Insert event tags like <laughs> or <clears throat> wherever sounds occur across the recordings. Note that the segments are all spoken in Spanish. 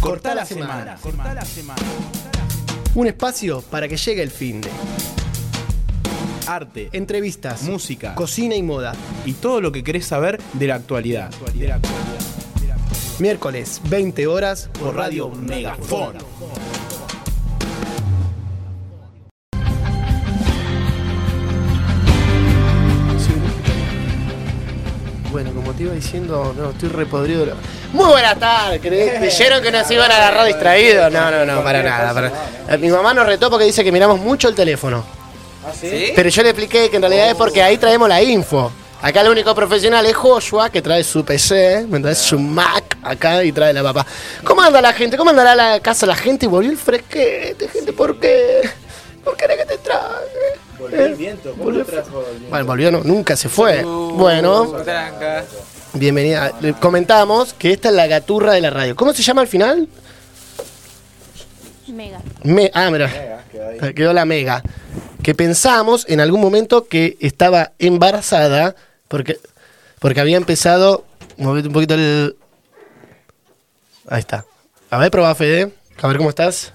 Corta la semana. Corta la semana. Un espacio para que llegue el fin de. Arte, Entrevistas, música cocina y moda. y todo lo que querés saber de la actualidad. Miércoles, 20 horas Por Radio Megafon. Te iba diciendo, no, estoy repodrido. de la- Muy buenas tardes, ¿cre- ¿creyeron que nos iban a agarrar distraídos? No, no, no, para nada. para- Mi mamá nos retó porque dice que miramos mucho el teléfono. Pero yo le expliqué que en realidad es porque ahí traemos la info. Acá el único profesional es Joshua, que trae su PC, me trae su Mac acá y trae la papá. ¿Cómo anda la gente? ¿Cómo andará la casa la gente? Volvió el fresquete, gente, ¿por qué? ¿Por qué era que te traje? Volvió el viento, ¿cómo Volvió- trajo el viento? Bueno, volvió, no, nunca se fue. Bueno, bienvenida. Le comentamos que esta es la gaturra de la radio. ¿Cómo se llama al final? Mega. Me- ah, mira, quedó la mega. Que pensamos en algún momento que estaba embarazada porque, porque había empezado. Movete un poquito el. Ahí está. A ver, probá, Fede. A ver cómo estás.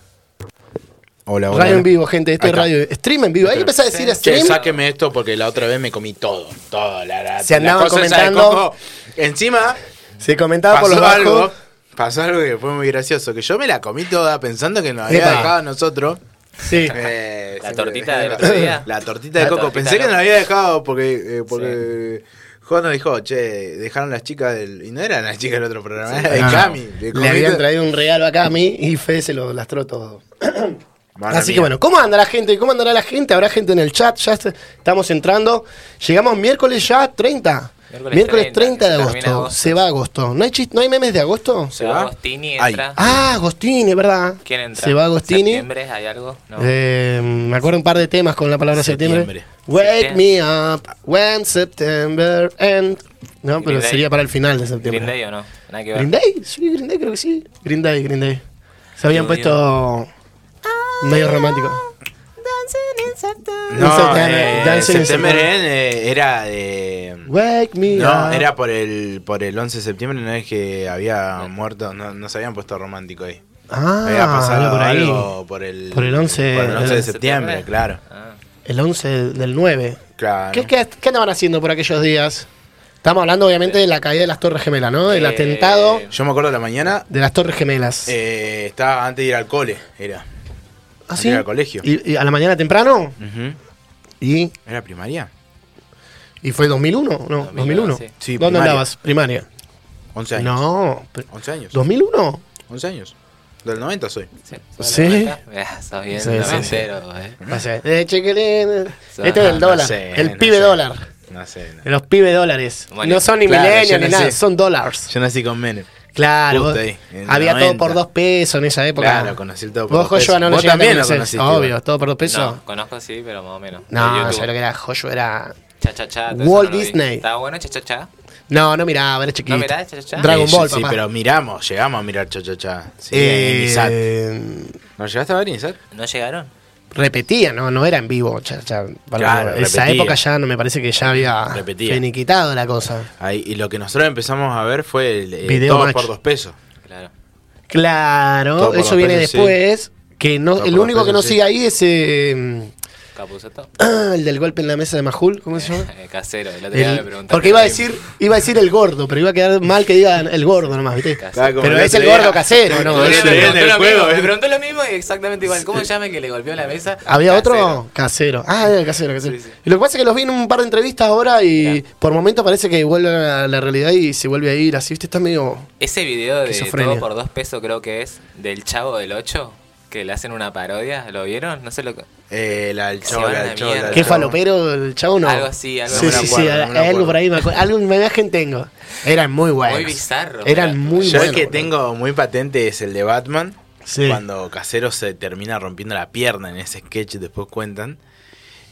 Hola, hola. Radio en vivo, gente. Esto es radio. Stream en vivo. Hay que empezar a decir Che, stream. sáqueme esto porque la otra vez me comí todo. Todo, la, la, Se andaban la cosa esa de comentando. coco. Encima, Se comentaba por pasó los algo. bajos. Pasó algo que fue muy gracioso. Que yo me la comí toda pensando que nos había Epa. dejado a nosotros. Sí. Eh, ¿La siempre- tortita <laughs> del otro día? La tortita de La coco. tortita Pensé que loca. nos había dejado porque. eh, porque Juan nos dijo, che, dejaron las chicas del. Y no eran las chicas del otro programa, era de No, no. Cami. de Le habían traído un regalo a Cami y Fede se lo lastró todo. <clears throat> Madre Así mía. que bueno, ¿cómo anda la gente? ¿Cómo andará la gente? ¿Habrá gente en el chat? Ya est- estamos entrando. Llegamos miércoles ya 30. Miércoles, Miércoles 30, 30, de agosto. Se va agosto. ¿No hay, chis- ¿No hay memes de agosto? Se va Agostini, Ay. entra. Ah, Agostini, ¿verdad? ¿Quién entra? Se va Agostini. ¿Septiembre hay algo? No. Eh, me acuerdo un par de temas con la palabra septiembre. Septiembre. Wake me up when September ends. No, pero Green Day. sería para el final de septiembre. ¿Green Day o no? Nada que ver. ¿Green Day? Sí, Green Day creo que sí. Green Day, Green Day. Se habían Yo puesto medio romántico. No, eh, September. End, eh, era de. Wake me No, up. era por el, por el 11 de septiembre, no es que había muerto, no, no se habían puesto romántico ahí. Ah, había pasado por ahí. algo por el, Por el 11 por el 11 de de septiembre, septiembre. claro. Ah, El 11 del 9. claro. ¿Qué, qué, qué andaban haciendo por aquellos días? Estamos hablando obviamente de la caída de las Torres Gemelas, ¿no? El Eh, atentado Yo me acuerdo de la mañana, de las Torres Gemelas. eh, estaba antes de ir al cole, era. ¿Ah, sí? al colegio. ¿Y, y a la mañana temprano? ¿Y, ¿Era primaria? y fue 2001? No, 2001. 2001, sí. Sí, ¿Dónde primaria. andabas? Primaria. 11 años. No, pri- 11 años. ¿2001? 11 años. Del 90 soy. sí. Sí. Sos bien Sí, sí, sí. noventero, eh. No sé. Eh, chequelín. Este es el no dólar. sé, el no pibe sé. dólar. No sé. no. Los pibe dólares. Bueno, no son ni claro, milenios ni nada, son dólares. Yo nací con Menem. Claro. Vos- ahí, había todo 90. por dos pesos en esa época. Claro, conocí el todo por Vos, dos Joshua, no pesos. lo Vos llegaste a también lo conociste. Obvio, todo por dos pesos. No, conozco sí, pero más o menos. No, no sé lo que era. Joshua era. Cha cha cha. Walt no lo. Disney. ¿Estaba bueno cha cha cha? No, no miraba, era chiquito. ¿No mirás cha cha cha? Dragon Ball, sí, papá. pero miramos, llegamos a mirar Cha Cha Cha. Sí, Eh, en ISAT. ¿No llegaste a ver ISAT? ¿No llegaron? Repetía, no, no era en vivo. ya- ya- para- Claro, esa repetía. época ya no me parece que ya había Repetía. finiquitado la cosa. Ahí, y lo que nosotros empezamos a ver fue el eh, Video todo match. por dos pesos. Claro. Claro, eso viene pesos, sí. después. Que no, Todo el único que no sí. sigue ahí es eh, Capuzoto. el del golpe en la mesa de Majul, ¿cómo se llama? Eh, <laughs> Casero. El otro día El- me porque iba a decir iba a decir el gordo, pero iba a quedar mal que diga el gordo nomás, ¿viste? Pero es el gordo casero, ¿no? <laughs> Es en Me el preguntó lo juego, mismo, ¿eh? Me preguntó lo mismo y exactamente igual. ¿Cómo se llama el que le golpeó la mesa? ¿Había otro? Casero. Casero. Ah, era casero, casero. Sí, sí. Y lo que pasa es que los vi en un par de entrevistas ahora y Mirá. por momentos parece que vuelve a la realidad y se vuelve a ir así, ¿viste? Está medio... Ese video de Esquizofrenia. todo por dos pesos creo que es del Chavo del 8 que le hacen una parodia, ¿lo vieron? No sé lo que... Eh, la del chavo, la del la chavo, la ¿Qué falopero el chavo no? Algo así, algo Sí, sí, me sí, hay- no me hay algo por ahí, me acuerdo. Algo una imagen tengo. Eran muy buenos. Muy bizarro. Eran muy Yo buenos. el que tengo muy patente es el de Batman. Sí. Cuando Casero se termina rompiendo la pierna en ese sketch, después cuentan.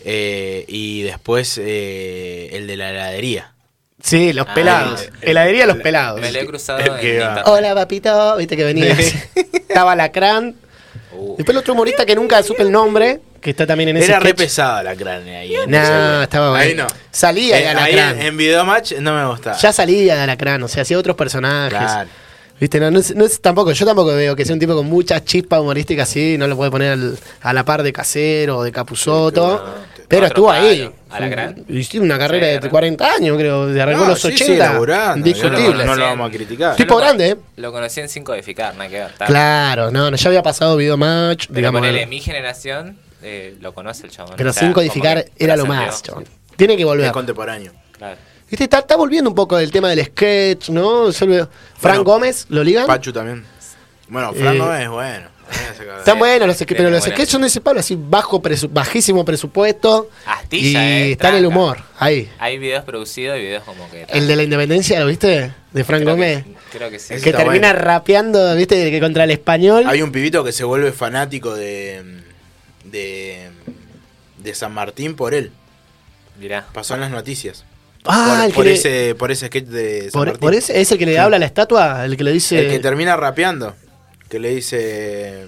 Eh, y después eh, el de la heladería. Sí, los Ah, pelados. el- Heladería los el- pelados. Me lo he cruzado en. Hola, papito. Viste que venía. <laughs> Estaba Lacrán. Uh, Después el otro humorista que nunca supe el nombre, que está también en ese Era re sketch. pesada la cránea ahí. en No, estaba Ahí bueno. no. Salía Eh, de Alacrán. en, en Video Match no me gustaba. Ya salía de Alacrán, o sea, hacía otros personajes. Claro. Viste, no, no es, no es tampoco, yo tampoco veo que sea un tipo con mucha chispa humorística así, no lo puede poner al- a la par de Casero o de Capuzoto. Pero estuvo ahí. palo. Alacrán. Hiciste una carrera Sí, de re- 40 años, creo, de arrancó No, los sí, 80. sigue laburando, indiscutible. No, no lo vamos a criticar. Tipo grande, ¿eh? Lo conocí en 5 de Ficar, nada que ver. Claro, no, no, ya había pasado video match, Pero digamos. ponele, mi generación eh, lo conoce el chabón. Pero O sea, sin como codificar que era lo más, chabón. Tiene que Es volver. contemporáneo. Claro. Viste, está, está volviendo un poco del tema del sketch, ¿no? Frank Bueno, Gómez, ¿lo ligan? Pachu también. Bueno, Fran Eh, no es bueno. Están buenos los sketches, pero los sketches son de ese palo, así bajo presu- bajísimo presupuesto. Astilla, y eh, está en el humor, ahí. Hay videos producidos y videos como que. El de la independencia, ¿lo viste? De Frank creo Gómez. Que, creo que sí. Que está termina bueno. rapeando, ¿viste? Que contra el español. Hay un pibito que se vuelve fanático de. de. de San Martín por él. Mirá. Pasó en las noticias. ah, por, el que por le- ese, por ese sketch de San por- Martín. por ese, es el que le Sí. habla a la estatua, el que le dice. El que termina rapeando. Que le dice.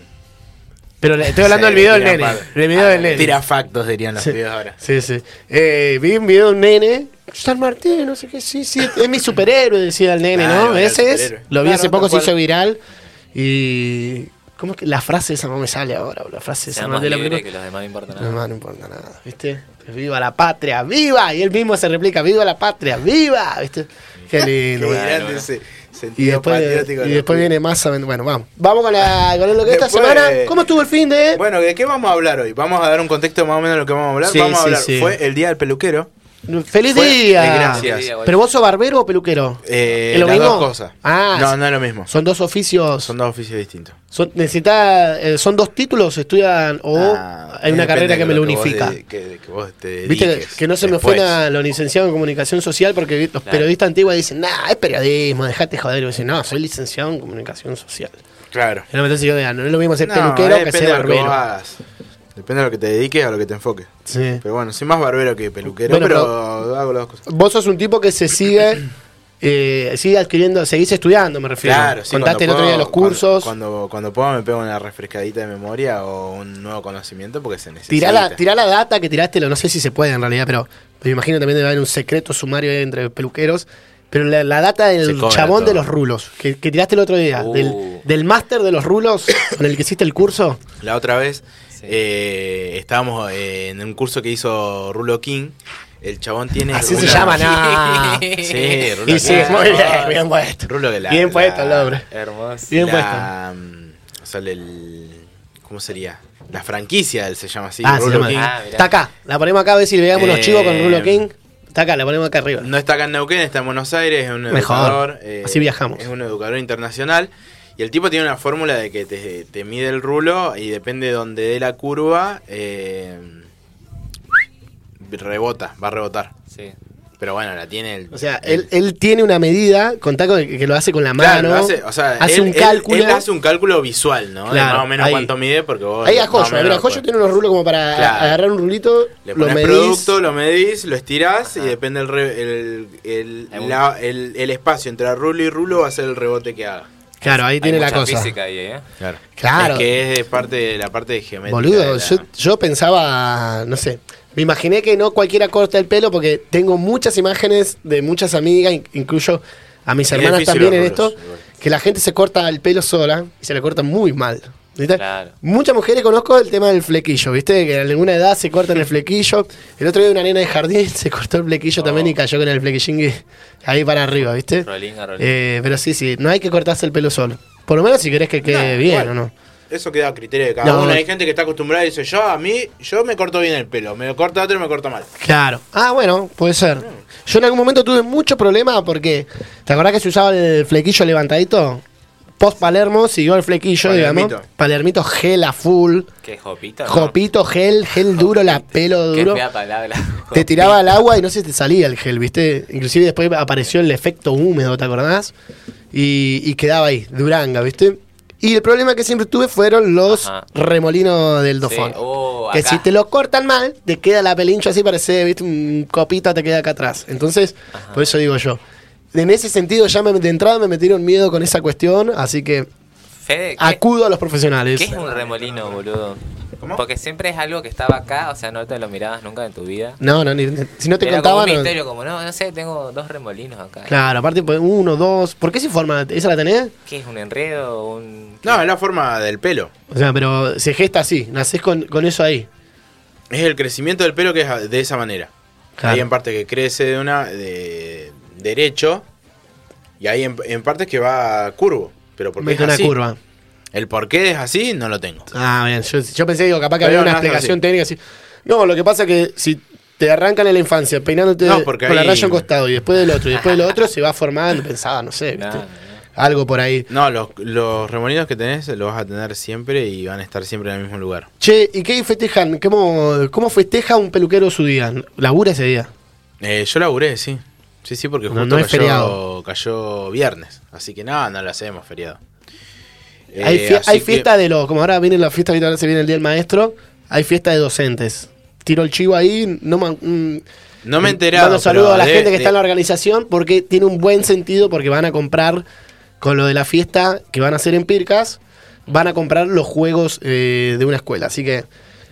Pero le- estoy hablando Sí, del video del nene. par- El video del Ah, nene. Tira factos, dirían los Sí. pibes ahora. Sí, sí. Eh, vi un video de un nene. San Martín, no sé qué, sí, sí, es mi superhéroe, decía el nene, Claro, ¿no? Ese es. Lo vi Claro, hace poco, se hizo viral. Y. ¿Cómo es que la frase esa no me sale ahora? La frase esa no de la película. que los demás no importa nada. no, no importa nada, ¿viste? Viva la patria, viva. Y él mismo se replica, viva la patria, viva, ¿viste? Qué lindo. Qué grande bueno. Ese Y sentido después, patriótico y después viene más. Bueno, vamos. Vamos con, la, con lo que esta semana. ¿Cómo estuvo el fin de.? Bueno, ¿de qué vamos a hablar hoy? Vamos a dar un contexto más o menos de lo que vamos a hablar. Sí, vamos a sí, hablar. sí. Fue el día del peluquero. ¡Feliz fue- día! eh, gracias. Feliz día, ¿Pero vos sos barbero o peluquero? Eh, ¿Es lo las mismo? dos cosas. Ah, no, no es lo mismo. Son dos oficios. Son dos oficios distintos. Son, necesita, eh, ¿Son dos títulos? ¿Estudian o Ah, hay una depende carrera de que me lo que vos unifica? de- que, que vos te Viste que, dediques que no se me después. ofenda a los licenciados en comunicación social porque vi- los Claro. periodistas antiguos dicen, nah, es periodismo, dejate joder. Y dicen, no, soy licenciado en comunicación social. Claro. Y no, digo, no es lo mismo ser No, peluquero que depende ser de lo que vos barbero. hagas. Depende de lo que te dediques, a lo que te enfoques. Sí. Pero bueno, soy más barbero que peluquero, Bueno, pero, hago las dos cosas. Vos sos un tipo que se sigue, eh, sigue adquiriendo, seguís estudiando, me refiero. Claro, sí, Contaste el otro día los cursos. Cuando, cuando, puedo me pego una refrescadita de memoria o un nuevo conocimiento porque se necesita. Tirá la, tirá la data que tiraste, no sé si se puede en realidad, pero me imagino también debe haber un secreto sumario entre peluqueros. Pero la, la data del chabón todo. de los rulos, que, que tiraste el otro día, Uh. del, del máster de los rulos con el que hiciste el curso. La otra vez Sí. eh, estábamos eh, en un curso que hizo Rulo King. El chabón tiene. Así se llama, nah. <laughs> Sí, Rulo Y sí, King. muy bien, bien puesto. Rulo que la- bien puesto el hombre. Hermoso. Bien la, mm, O sea, el. ¿Cómo sería? La franquicia él se llama así. Ah, se Rulo llama- King. Ah. Está acá, la ponemos acá a ver si le unos Eh, chivos con Rulo King. Está acá, la ponemos acá arriba. No está acá en Neuquén, está en Buenos Aires, es un Mejor. educador. eh, Así viajamos. Es un educador internacional. Y el tipo tiene una fórmula de que te, te mide el rulo y depende de donde dé la curva, eh, rebota, va a rebotar. Sí. Pero bueno, la tiene el. O sea, él, él tiene una medida, contá con que, que lo hace con la Claro, mano. lo hace, o sea, hace él- un él- cálculo. Él, hace un cálculo visual, ¿no? De Claro, más o menos ahí. cuánto mide, porque vos. Ahí a Joyo, mira, lo Joyo tiene unos rulos como para Claro. agarrar un rulito, Le lo pones medís. producto, lo medís, lo estirás y depende el, la- el- el espacio entre rulo y rulo va a ser el rebote que haga. Claro, ahí Hay tiene la mucha cosa. física ahí, ¿eh? Claro. Claro. Es que es de parte de la parte de geometría. Boludo, de la- yo, yo pensaba, no sé, me imaginé que no cualquiera corta el pelo porque tengo muchas imágenes de muchas amigas, in- incluyo a mis Es hermanas también en esto, igual. que la gente se corta el pelo sola y se le corta muy mal. ¿Viste? Claro. Muchas mujeres conozco el tema del flequillo, ¿viste? Que en alguna edad se cortan el flequillo. El otro día una nena de jardín <laughs> se cortó el flequillo Oh. también y cayó con el flequillín ahí para arriba, ¿viste? Rolling a rolling. Eh, pero sí, sí, no hay que cortarse el pelo solo. Por lo menos si querés que quede No, bien igual. o no. Eso queda a criterio de cada No, uno. no. Hay gente que está acostumbrada y dice, yo a mí, yo me corto bien el pelo. Me lo corta otro y me corto mal. Claro. Ah, bueno, puede ser. Yo en algún momento tuve mucho problema porque. ¿Te acordás que se usaba el flequillo levantadito? Post Palermo siguió el flequillo, Palermito. digamos. Palermito gel a full. ¿Qué jopito? no? Jopito, gel, gel duro, la pelo Qué duro. fea palabra. Te tiraba al agua y no se te salía el gel, ¿viste? Inclusive después apareció el efecto húmedo, ¿te acordás? Y, y quedaba ahí, duranga, ¿viste? Y el problema que siempre tuve fueron los Ajá. remolinos del Sí, dofón. oh, que si te lo cortan mal, te queda la pelincha así, parece, ¿viste? Un copito te queda acá atrás. Entonces, por eso digo yo. En ese sentido, ya me- de entrada me metieron miedo con esa cuestión, así que Fede, ¿qué, acudo a los profesionales. qué es un remolino, boludo? ¿Cómo? Porque siempre es algo que estaba acá, o sea, no te lo mirabas nunca en tu vida. No, no, ni- si no te Era como contaban. no- como, no, no sé, tengo dos remolinos acá. Claro, aparte pues, uno, dos. ¿Por qué se forma? ¿Esa la tenés? ¿Qué es un enredo? Un... No, es la forma del pelo. O sea, pero se gesta así, nacés con, con eso ahí. Es el crecimiento del pelo que es de esa manera. Claro. Hay en parte que crece de una de derecho y hay en, en partes que va curvo. Pero porque Mete es una así. curva. El por qué es así no lo tengo. Ah, bien. Yo, yo pensé, digo, capaz que Pero había una no explicación técnica así. No, lo que pasa es que si te arrancan en la infancia peinándote con la ahí- raya a un costado y después del otro y después del otro se va formando, pensaba, no sé, ¿viste? algo por ahí. No, los, los remolinos que tenés los vas a tener siempre y van a estar siempre en el mismo lugar. Che, ¿y qué festejan? ¿Cómo, cómo festeja un peluquero su día? ¿Labura ese día? Eh, yo laburé, sí. Sí, sí, porque No, justo no es cayó, feriado. cayó viernes. Así que no, no lo hacemos feriado. Eh, hay fie- que- fiesta de los, como ahora viene la fiesta, ahorita se viene el Día del Maestro, hay fiesta de docentes. Tiro el chivo ahí, no mm, No me he enterado. Mando saludos pero a la de- gente que de- está en la organización porque tiene un buen sentido porque van a comprar con lo de la fiesta que van a hacer en Pircas, van a comprar los juegos eh, de una escuela. Así que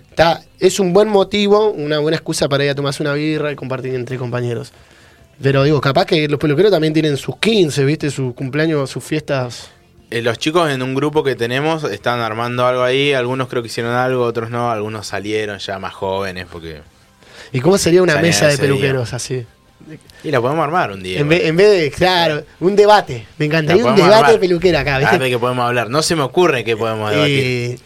está, es un buen motivo, una buena excusa para ir a tomarse una birra y compartir entre compañeros. Pero digo, capaz que los peluqueros también tienen sus 15, ¿viste? Sus cumpleaños, sus fiestas. Eh, los chicos en un grupo que tenemos están armando algo ahí. Algunos creo que hicieron algo, otros no. Algunos salieron ya más jóvenes porque... ¿Y cómo sería una mesa de día. peluqueros así? Y la podemos armar un día. En vez, en vez de, claro, un debate. Me encantaría un debate armar. de peluquera acá, ¿viste? de qué podemos hablar. No se me ocurre qué podemos debatir. Y-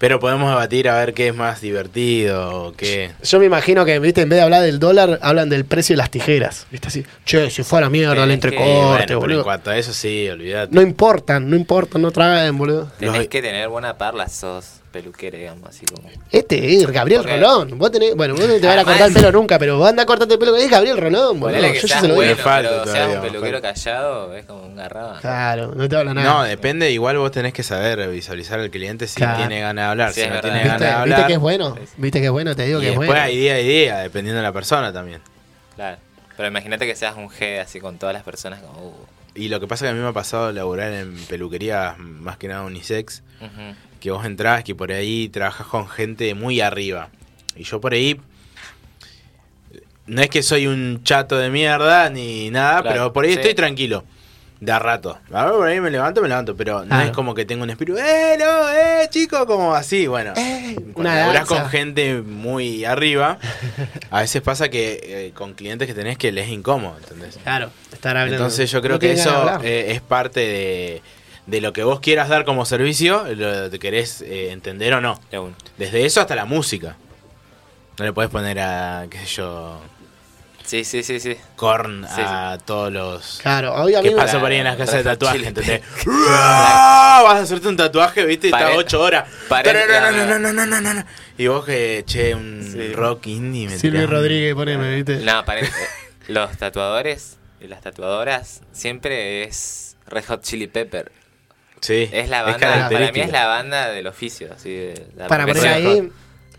Pero podemos debatir a ver qué es más divertido o qué... Yo me imagino que, viste, en vez de hablar del dólar, hablan del precio de las tijeras. ¿Viste así? Che, si fuera mierda el entrecorte, bueno, pero en boludo. cuanto a eso sí, olvídate. No importan, no importan, no traen, boludo. Tenés Los- que tener buena parla, sos peluquero, digamos, así como. Este es Gabriel Porque- Rolón. Vos tenés, bueno, vos no te van a cortar el pelo nunca, pero vos andás a cortarte el pelo. Es Gabriel Rolón, boludo. Yo ya seas se lo bueno, digo. Pero un peluquero callado, es como un garraba. Claro, no te habla nada. No, depende, igual vos tenés que saber visualizar al cliente si Claro. tiene ganas de hablar, Sí, si no verdad. tiene ¿Viste, ganas de viste hablar. que es bueno? ¿Viste que es bueno? Te digo y que es después bueno. hay día y día, dependiendo de la persona también. Claro. Pero imagínate que seas un G así con todas las personas como. uh, Y lo que pasa es que a mí me ha pasado laburar en peluquerías más que nada unisex, ujú. Que vos entrás, que por ahí trabajas con gente muy arriba. Y yo por ahí, no es que soy un chato de mierda ni nada, Claro, pero por ahí sí. estoy tranquilo. De a rato. A ver, por ahí me levanto, me levanto, pero no Claro. es como que tengo un espíritu, ¡eh, no, eh, chico! Como así, bueno. Eh, Cuando danza. con gente muy arriba, <laughs> a veces pasa que eh, con clientes que tenés que les es incómodo, ¿entendés? Claro, estar hablando. Entonces yo creo No que eso eh, es parte de, de lo que vos quieras dar como servicio, lo que querés eh, entender o no. Desde eso hasta la música. No le podés poner a, qué sé yo, Sí, sí, sí, sí. corn Sí, a todos los... Claro, hoy a mí ¿Qué me- pasa por ahí en las casas de tatuaje? <laughs> ¡Ah! Vas a hacerte un tatuaje, ¿viste? Y Pare- ocho horas. pare- No, no, no, no, no, no, no, no. Y vos que, che, un Sí. rock indie. me Silvio Rodríguez, poneme, ¿viste? No, pare- <laughs> eh, los tatuadores y las tatuadoras siempre es Red Hot Chili Pepper. Sí, Es la banda, para mí es la banda del oficio. Así de, la Para poner ahí.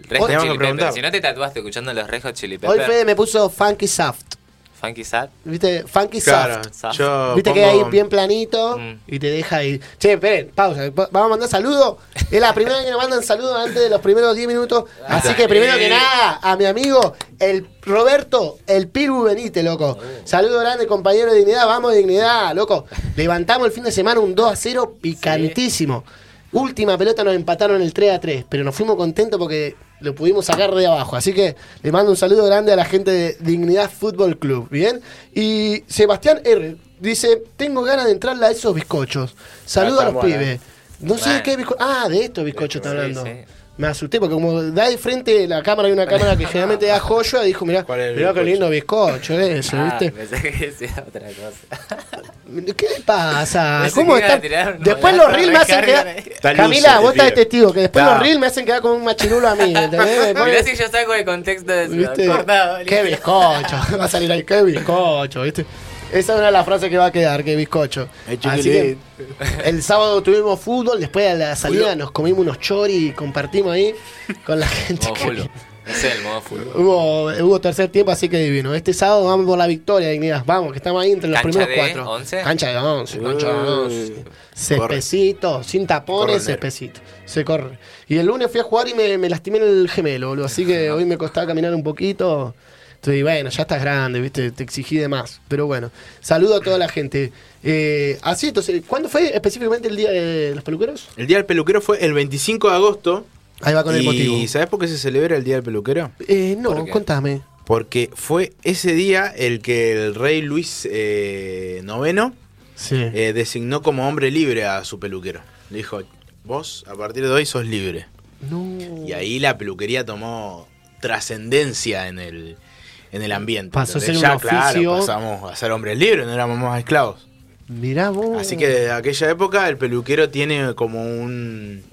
Red Hot Chili. Si no te tatuaste escuchando los Red Hot Chili Hoy Fede me puso Funky Soft. Funky Sad, ¿Viste? Funky Claro, Soft. Yo Viste que pongo- ahí bien planito Mm. y te deja ahí. Che, esperen, pausa. pa- Vamos a mandar saludos. Es la primera vez que nos mandan saludos antes de los primeros 10 minutos. Así que primero que nada, a mi amigo, el Roberto, el Piru Benítez, loco. Saludo grande, compañero de dignidad. Vamos, dignidad, loco. Levantamos el fin de semana un 2 a 0 picantísimo. Última pelota nos empataron el 3 a 3, pero nos fuimos contentos porque lo pudimos sacar de abajo. Así que le mando un saludo grande a la gente de Dignidad Fútbol Club, ¿bien? Y Sebastián R. dice, tengo ganas de entrarle a esos bizcochos. Saludo a los estamos, pibes. No sé de qué bizcocho. Ah, de estos bizcochos está Sí, hablando. sí. Me asusté porque como da de frente la cámara y una cámara que <laughs> generalmente da joya, dijo, mirá, ¿Cuál es el mirá qué bizcocho? lindo bizcocho ese, Ah, ¿viste? pensé que decía otra cosa. <laughs> ¿Qué le pasa? Pensé ¿Cómo está? Después los reels me hacen quedar. Camila, luce, vos estás de testigo, que después los reels me hacen quedar como un machirulo a mí, ¿entendés? <laughs> Mirá si yo saco el contexto de ¿Viste? eso. Cortado. Qué bizcocho. Va a salir ahí, qué bizcocho, ¿viste? Esa es una de las frases que va a quedar, qué bizcocho. Así que el sábado tuvimos fútbol, después a la salida nos comimos unos chori y compartimos ahí con la gente. Que- es el modo fútbol. Hubo, hubo tercer tiempo, así que divino. Este sábado vamos por la victoria, dignidad. Vamos, que estamos ahí entre los ¿Cancha primeros de cuatro. 11? Cancha de 11, cancha de 11. Cespecito, sin tapones, cespecito. Se corre. Y el lunes fui a jugar y me, me lastimé en el gemelo, boludo. Así que <laughs> hoy me costaba caminar un poquito. Estoy, bueno, ya estás grande, viste, te exigí de más. Pero bueno, saludo a toda la gente. Eh, así, entonces, ¿cuándo fue específicamente el día de los peluqueros? El Día del Peluquero fue el 25 de agosto. Ahí va con el ¿Y motivo. sabes por qué se celebra el Día del Peluquero? Eh, no, ¿Por contame. Porque fue ese día el que el rey Luis eh, IX Sí. eh, designó como hombre libre a su peluquero. Le dijo, vos a partir de hoy sos libre. no. Y ahí la peluquería tomó trascendencia en el, en el ambiente. Pasó a ser ya, un claro, oficio. pasamos a ser hombres libres, no éramos más esclavos. Mirá vos. Así que desde aquella época el peluquero tiene como un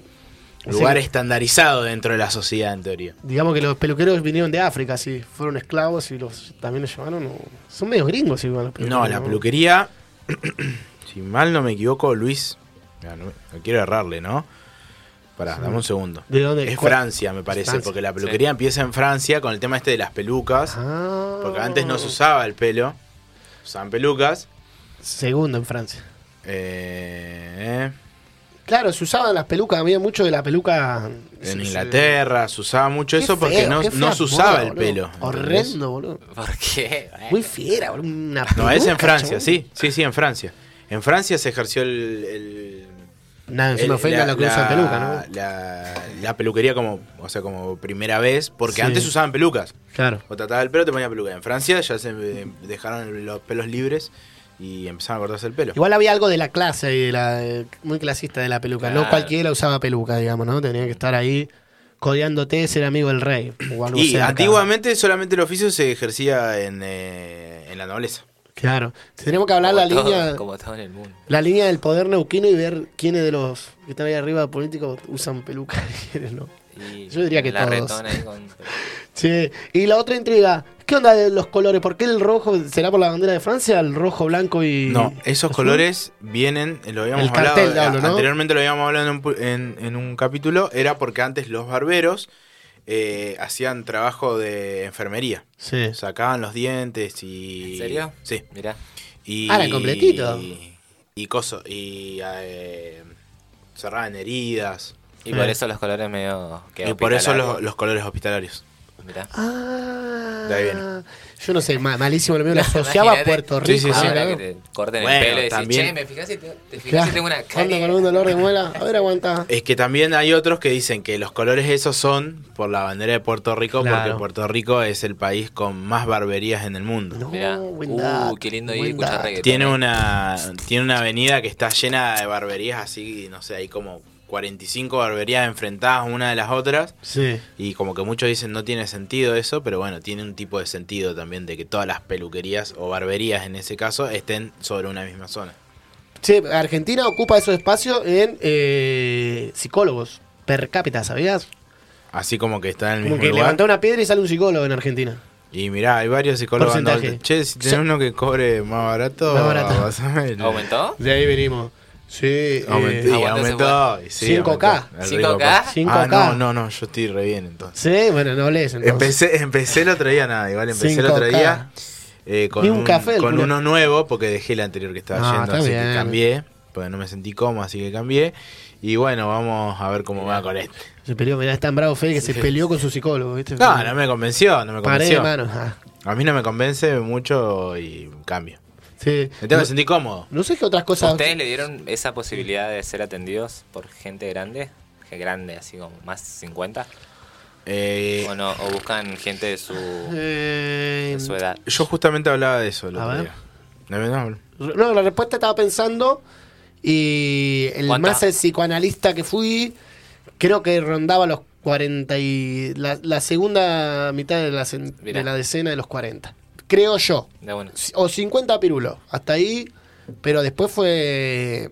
Sí. lugar estandarizado dentro de la sociedad, en teoría. Digamos que los peluqueros vinieron de África, sí. Fueron esclavos y los también los llevaron. o- Son medio gringos igual los peluqueros. No, la peluquería, <clears throat> si mal no me equivoco, Luis, no, no quiero errarle, ¿no? Pará, dame un segundo. ¿De dónde? Es ¿Cuál? Francia, me parece, Francia. porque la peluquería empieza en Francia con el tema este de las pelucas, Ah. porque antes no se usaba el pelo, usaban pelucas. Segundo en Francia. eh, Claro, se usaban las pelucas, había mucho de la peluca. en Inglaterra se usaba mucho Qué eso porque feo, no, no se usaba moda, el boludo. pelo. ¿entendés? Horrendo, boludo. ¿Por qué? Muy fiera, boludo. Una No, es en Francia, chabón. sí, sí, sí, en Francia. En Francia se ejerció el... el- Nada, encima ofende a la usa peluca, ¿no? La, la peluquería como, o sea, como primera vez, porque Sí. antes usaban pelucas. Claro. O trataba el pelo, te ponía peluca. En Francia ya se eh, dejaron los pelos libres y empezaron a cortarse el pelo. Igual había algo de la clase y de la, eh, muy clasista de la peluca. No cualquiera usaba peluca, digamos, ¿no? Tenía que estar ahí codeándote, ser amigo del rey. O algo Y cerca. antiguamente solamente el oficio se ejercía en, eh, en la nobleza. Claro. Tenemos que hablar la todo- línea. Como todo en el mundo. La línea del poder neuquino y ver quiénes de los que están ahí arriba políticos usan peluca <laughs> y quiénes no. Y Yo diría que la todos. retona ahí con... <laughs> Sí. Y la otra intriga, ¿qué onda de los colores? ¿Por qué el rojo será por la bandera de Francia? El rojo, blanco y. No, esos azul? colores vienen, eh, lo habíamos El cartel, hablado, hablo, ¿no? anteriormente lo habíamos hablado en un, pu- en- en un capítulo, era porque antes los barberos eh, hacían trabajo de enfermería. Sí. Sacaban los dientes y... ¿En serio? Sí. Mirá. Y, Ah, era completito. Y, y coso, y eh, cerraban heridas. Y por Eh. eso los colores medio... que y por eso los, los colores hospitalarios. Mirá. Ah. De ahí viene. Yo no sé, ma- malísimo lo mío, lo asociaba a. Puerto Rico. Sí, sí, sí. Ah, Ahora que te corten Bueno, el pelo y decís, también- che, me fijas si, te, te fijas Claro. si tengo una Ando carie. con un dolor de muela. A ver, aguanta. Es que también hay otros que dicen que los colores esos son por la bandera de Puerto Rico, Claro. porque Puerto Rico es el país con más barberías en el mundo. No, Mirá. Uh, qué lindo ir a buen escuchar reggaetón. Tiene eh. una, tiene una avenida que está llena de barberías así, no sé, hay como 45 barberías enfrentadas una de las otras. Sí. Y como que muchos dicen no tiene sentido eso, pero bueno, tiene un tipo de sentido también de que todas las peluquerías o barberías en ese caso estén sobre una misma zona. Sí, Argentina ocupa esos espacios en eh, psicólogos per cápita, ¿sabías? Así como que está en el Como mismo que lugar. levanta una piedra y sale un psicólogo en Argentina. Y mirá, hay varios psicólogos dando Porcentaje. vueltas. Che, si tenés Sí. uno que cobre más barato, Más barato. <laughs> ¿Aumentó? De ahí venimos. Sí. Aumentó, eh, aumentó. sí, 5K. aumentó. El 5K. rico pa- 5K. Ah, no, no, no, yo estoy re bien entonces. sí, bueno, no lees entonces. Empecé, empecé el otro día, nada, igual empecé el otro 5K. día eh, con, Ni un un, café con culo. uno nuevo, porque dejé el anterior que estaba Ah, yendo, así bien. que cambié, porque no me sentí cómodo, así que cambié. Y bueno, vamos a ver cómo va con este. Se peleó, mirá, es tan bravo Fede que se <laughs> peleó con su psicólogo, ¿viste? No, no me convenció, no me Paré convenció. manos. ah. A mí no me convence mucho y cambio. Sí. Me tengo que sentir cómodo. no sé qué otras cosas. ¿Ustedes le dieron esa posibilidad de ser atendidos por gente grande? Que grande, así como más 50. Eh, ¿O no? ¿O buscan gente de su, Eh, de su edad? yo justamente hablaba de eso el A otro ver. día. No, no, No, la respuesta estaba pensando y el ¿Cuánta? más psicoanalista que fui, creo que rondaba los 40 y la, la segunda mitad de la, de la decena de los 40. Creo yo. De bueno. O 50 pirulos. Hasta ahí. Pero después fue...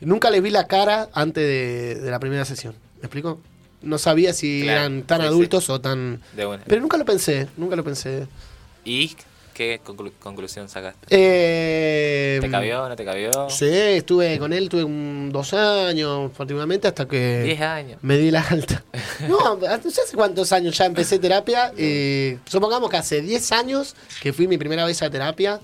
Nunca les vi la cara antes de, de la primera sesión. ¿Me explico? No sabía si Claro, eran tan sí, adultos o tan... De bueno. Pero nunca lo pensé, nunca lo pensé. ¿Y ¿Qué conclu- conclusión sacaste? Eh, ¿Te cabió? ¿No te cabió? Sí, estuve con él, tuve un- dos años particularmente hasta que... 10 años. Me di la alta. <laughs> No, no sé hace cuántos años ya empecé terapia. eh, supongamos que hace 10 años que fui mi primera vez a terapia.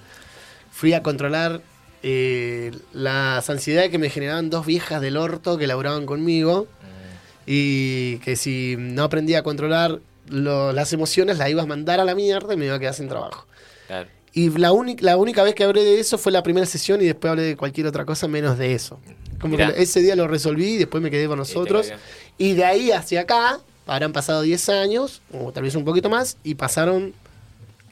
Fui a controlar eh, las ansiedades que me generaban dos viejas del orto que laburaban conmigo. Y que si no aprendía a controlar lo- las emociones, las iba a mandar a la mierda y me iba a quedar sin trabajo. Claro. Y la, única la única vez que hablé de eso fue la primera sesión y después hablé de cualquier otra cosa menos de eso. Como Mirá. que ese día lo resolví y después me quedé con nosotros. cabió. Y de ahí hacia acá habrán pasado 10 años, o tal vez un poquito más, y pasaron...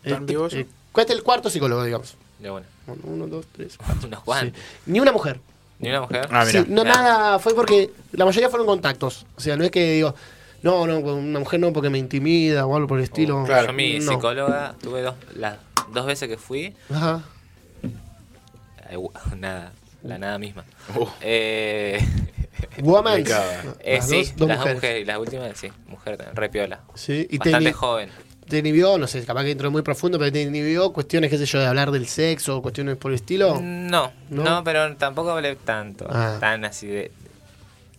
¿Tan vivo yo? ¿Cuál es el cuarto psicólogo, digamos? De bueno. Uno, uno, dos, tres, <laughs> cuatro. Unos. Sí. Ni una mujer. ¿Ni una mujer? Ah. Sí, no, Mirá. nada, fue porque la mayoría fueron contactos. O sea, no es que digo, no, no, una mujer no porque me intimida o algo por el estilo. Claro. Yo mi No. psicóloga tuve dos, las dos veces que fui, Ajá. eh, <laughs> nada, la nada misma. Uh, Eh, Woman. <laughs> Eh, sí, dos, dos las dos mujeres. mujeres y las últimas, sí, mujer también, re piola. Sí, y Bastante joven. te inhibió, no sé, capaz que entró muy profundo, pero te inhibió cuestiones, qué sé yo, de hablar del sexo o cuestiones por el estilo. No, ¿No? no, pero tampoco hablé tanto, Ah. tan así de...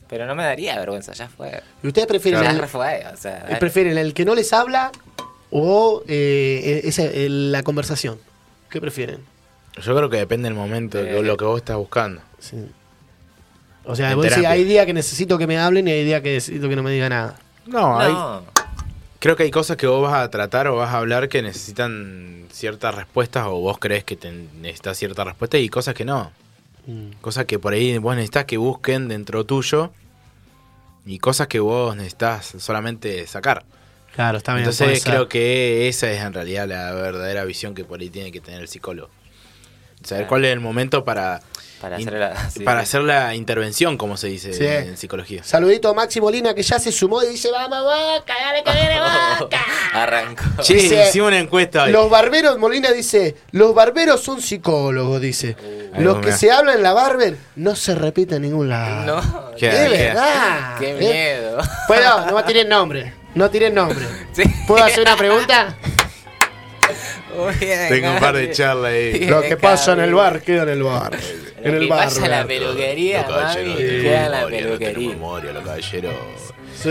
Pero no me daría vergüenza, ya fue. ¿Y ustedes prefieren, Ya el, re fue, o sea... prefieren el que no les habla o eh, esa- el- la conversación? ¿Qué prefieren? yo creo que depende del momento, de Eh. lo que vos estás buscando. Sí. O sea, vos decís, hay días que necesito que me hablen y hay días que necesito que no me diga nada. No, hay- creo que hay cosas que vos vas a tratar o vas a hablar que necesitan ciertas respuestas o vos crees que te necesitas cierta respuesta y cosas que no. Mm. Cosas que por ahí vos necesitas que busquen dentro tuyo y cosas que vos necesitas solamente sacar. Claro, está bien. Entonces creo que esa es en realidad la verdadera visión que por ahí tiene que tener el psicólogo. Saber Claro. cuál es el momento para, para hacer la... sí, para sí. hacer la intervención, como se dice Sí. en psicología. Saludito a Maxi Molina que ya se sumó y dice, vamos, boca, dale que viene boca. Arrancó. Che, Dice, hicimos una encuesta hoy. Los barberos, Molina dice, los barberos son psicólogos, dice. Ahí Los va, que se hablan en la barber no se repite en ningún lado. No, verdad. qué ¿eh? miedo. Puedo, no tienen nombre. No tienen nombre. <laughs> Sí. ¿Puedo hacer una pregunta? Bien, Tengo un par de charlas ahí. Bien, Lo que pasa en el bar queda en el bar. En Lo el que bar. pasa en la peluquería, Los mami, no queda en la memoria, no peluquería. memoria, los caballeros. Sí,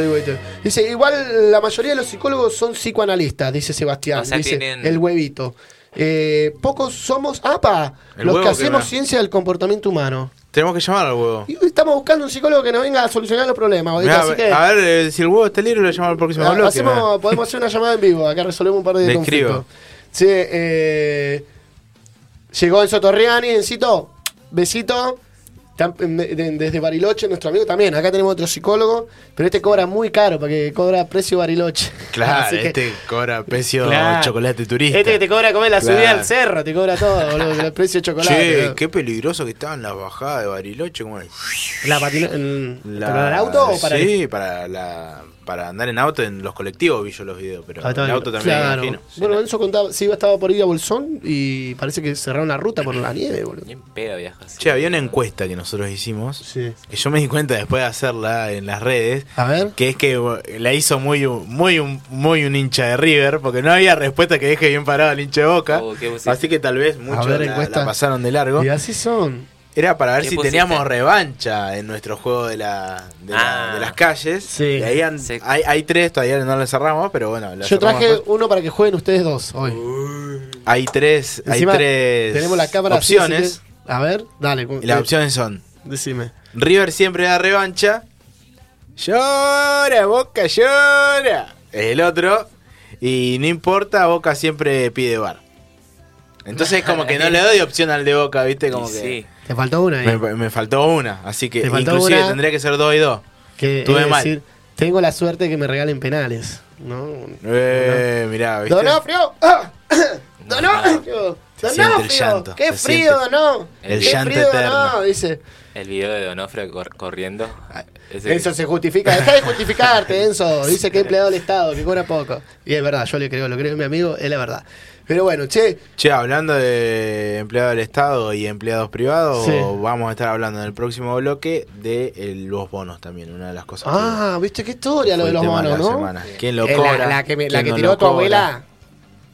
Dice, igual la mayoría de los psicólogos son psicoanalistas, dice Sebastián. O sea, dice tienen- el huevito. Eh, pocos somos, ¡apa! El los que hacemos ciencia del comportamiento humano. Tenemos que llamar al huevo. Y estamos buscando un psicólogo que nos venga a solucionar los problemas. Mirá, así que a ver, eh, si el huevo está libre, lo llamamos al próximo bloque. hacemos, podemos hacer una llamada en vivo. Acá resolvemos un par de conflictos. Sí, eh, llegó Enzo Torriani, Encito, besito. Desde Bariloche, nuestro amigo también. Acá tenemos otro psicólogo, pero este cobra muy caro porque cobra precio Bariloche. <laughs> Claro, que- este cobra precio Claro. chocolate turista. Este que te cobra comer la Claro. subida al cerro, te cobra todo, boludo, el precio de chocolate. Che, boludo. qué peligroso que estaban las bajadas de Bariloche. como el- ¿La la- ¿Para el auto o para el- Sí, para, la, para andar en auto en los colectivos vi yo los videos, pero Ah, en auto también me claro. imagino. Bueno, Enzo contaba, sí, estaba por ir a Bolsón y parece que cerraron la ruta por la nieve, boludo. Bien pedo viajas. Che, había una encuesta que nosotros hicimos, Sí. que yo me di cuenta después de hacerla en las redes, A ver. que es que la hizo muy, un- muy, un- muy un hincha de River, porque no había respuesta que deje bien parado al hincha de Boca. Oh, así que tal vez muchos ver, la, encuesta. la pasaron de largo. Y así son. Era para ver ¿Qué si pusiste? teníamos revancha en nuestro juego de, la, de, la- Ah. de las calles. Sí. Y ahí han- Sí. hay, hay tres, todavía no lo cerramos, pero bueno. lo Yo traje después. uno para que jueguen ustedes dos hoy. Hay tres, Encima, hay tres Tenemos la cámara opciones. así que- a ver, dale. y las eh, opciones son: Decime. River siempre da revancha. Llora, Boca llora. Es el otro. Y no importa, Boca siempre pide bar. Entonces como que no <laughs> le doy opción al de Boca, ¿viste? Como Y que sí. Te faltó una ahí. me, me faltó una. Así que inclusive una. tendría que ser dos y dos. que tuve es mal. decir, tengo la suerte de que me regalen penales. ¿no? Eh, mirá, ¿viste? Donofrio. <coughs> ¡Ah! Donofrio. Donofrio. llanto, Qué frío, Donó. el Qué llanto frío, eterno. Donó, dice. El video de Donofrio cor- corriendo. Ese- Enzo se justifica. Deja de justificarte, <laughs> Enzo. Dice que empleado del Estado, que cobra poco. Y es verdad, yo le creo, lo creo mi amigo, es la verdad. Pero bueno, che, Che, hablando de empleados del Estado y empleados privados, Sí. vamos a estar hablando en el próximo bloque de el- los bonos también, una de las cosas que ah, viste qué historia lo de los la ¿no? semana. ¿Quién lo Eh, la- cobra? La, que, me- la ¿Quién que no tiró tu cobra? abuela.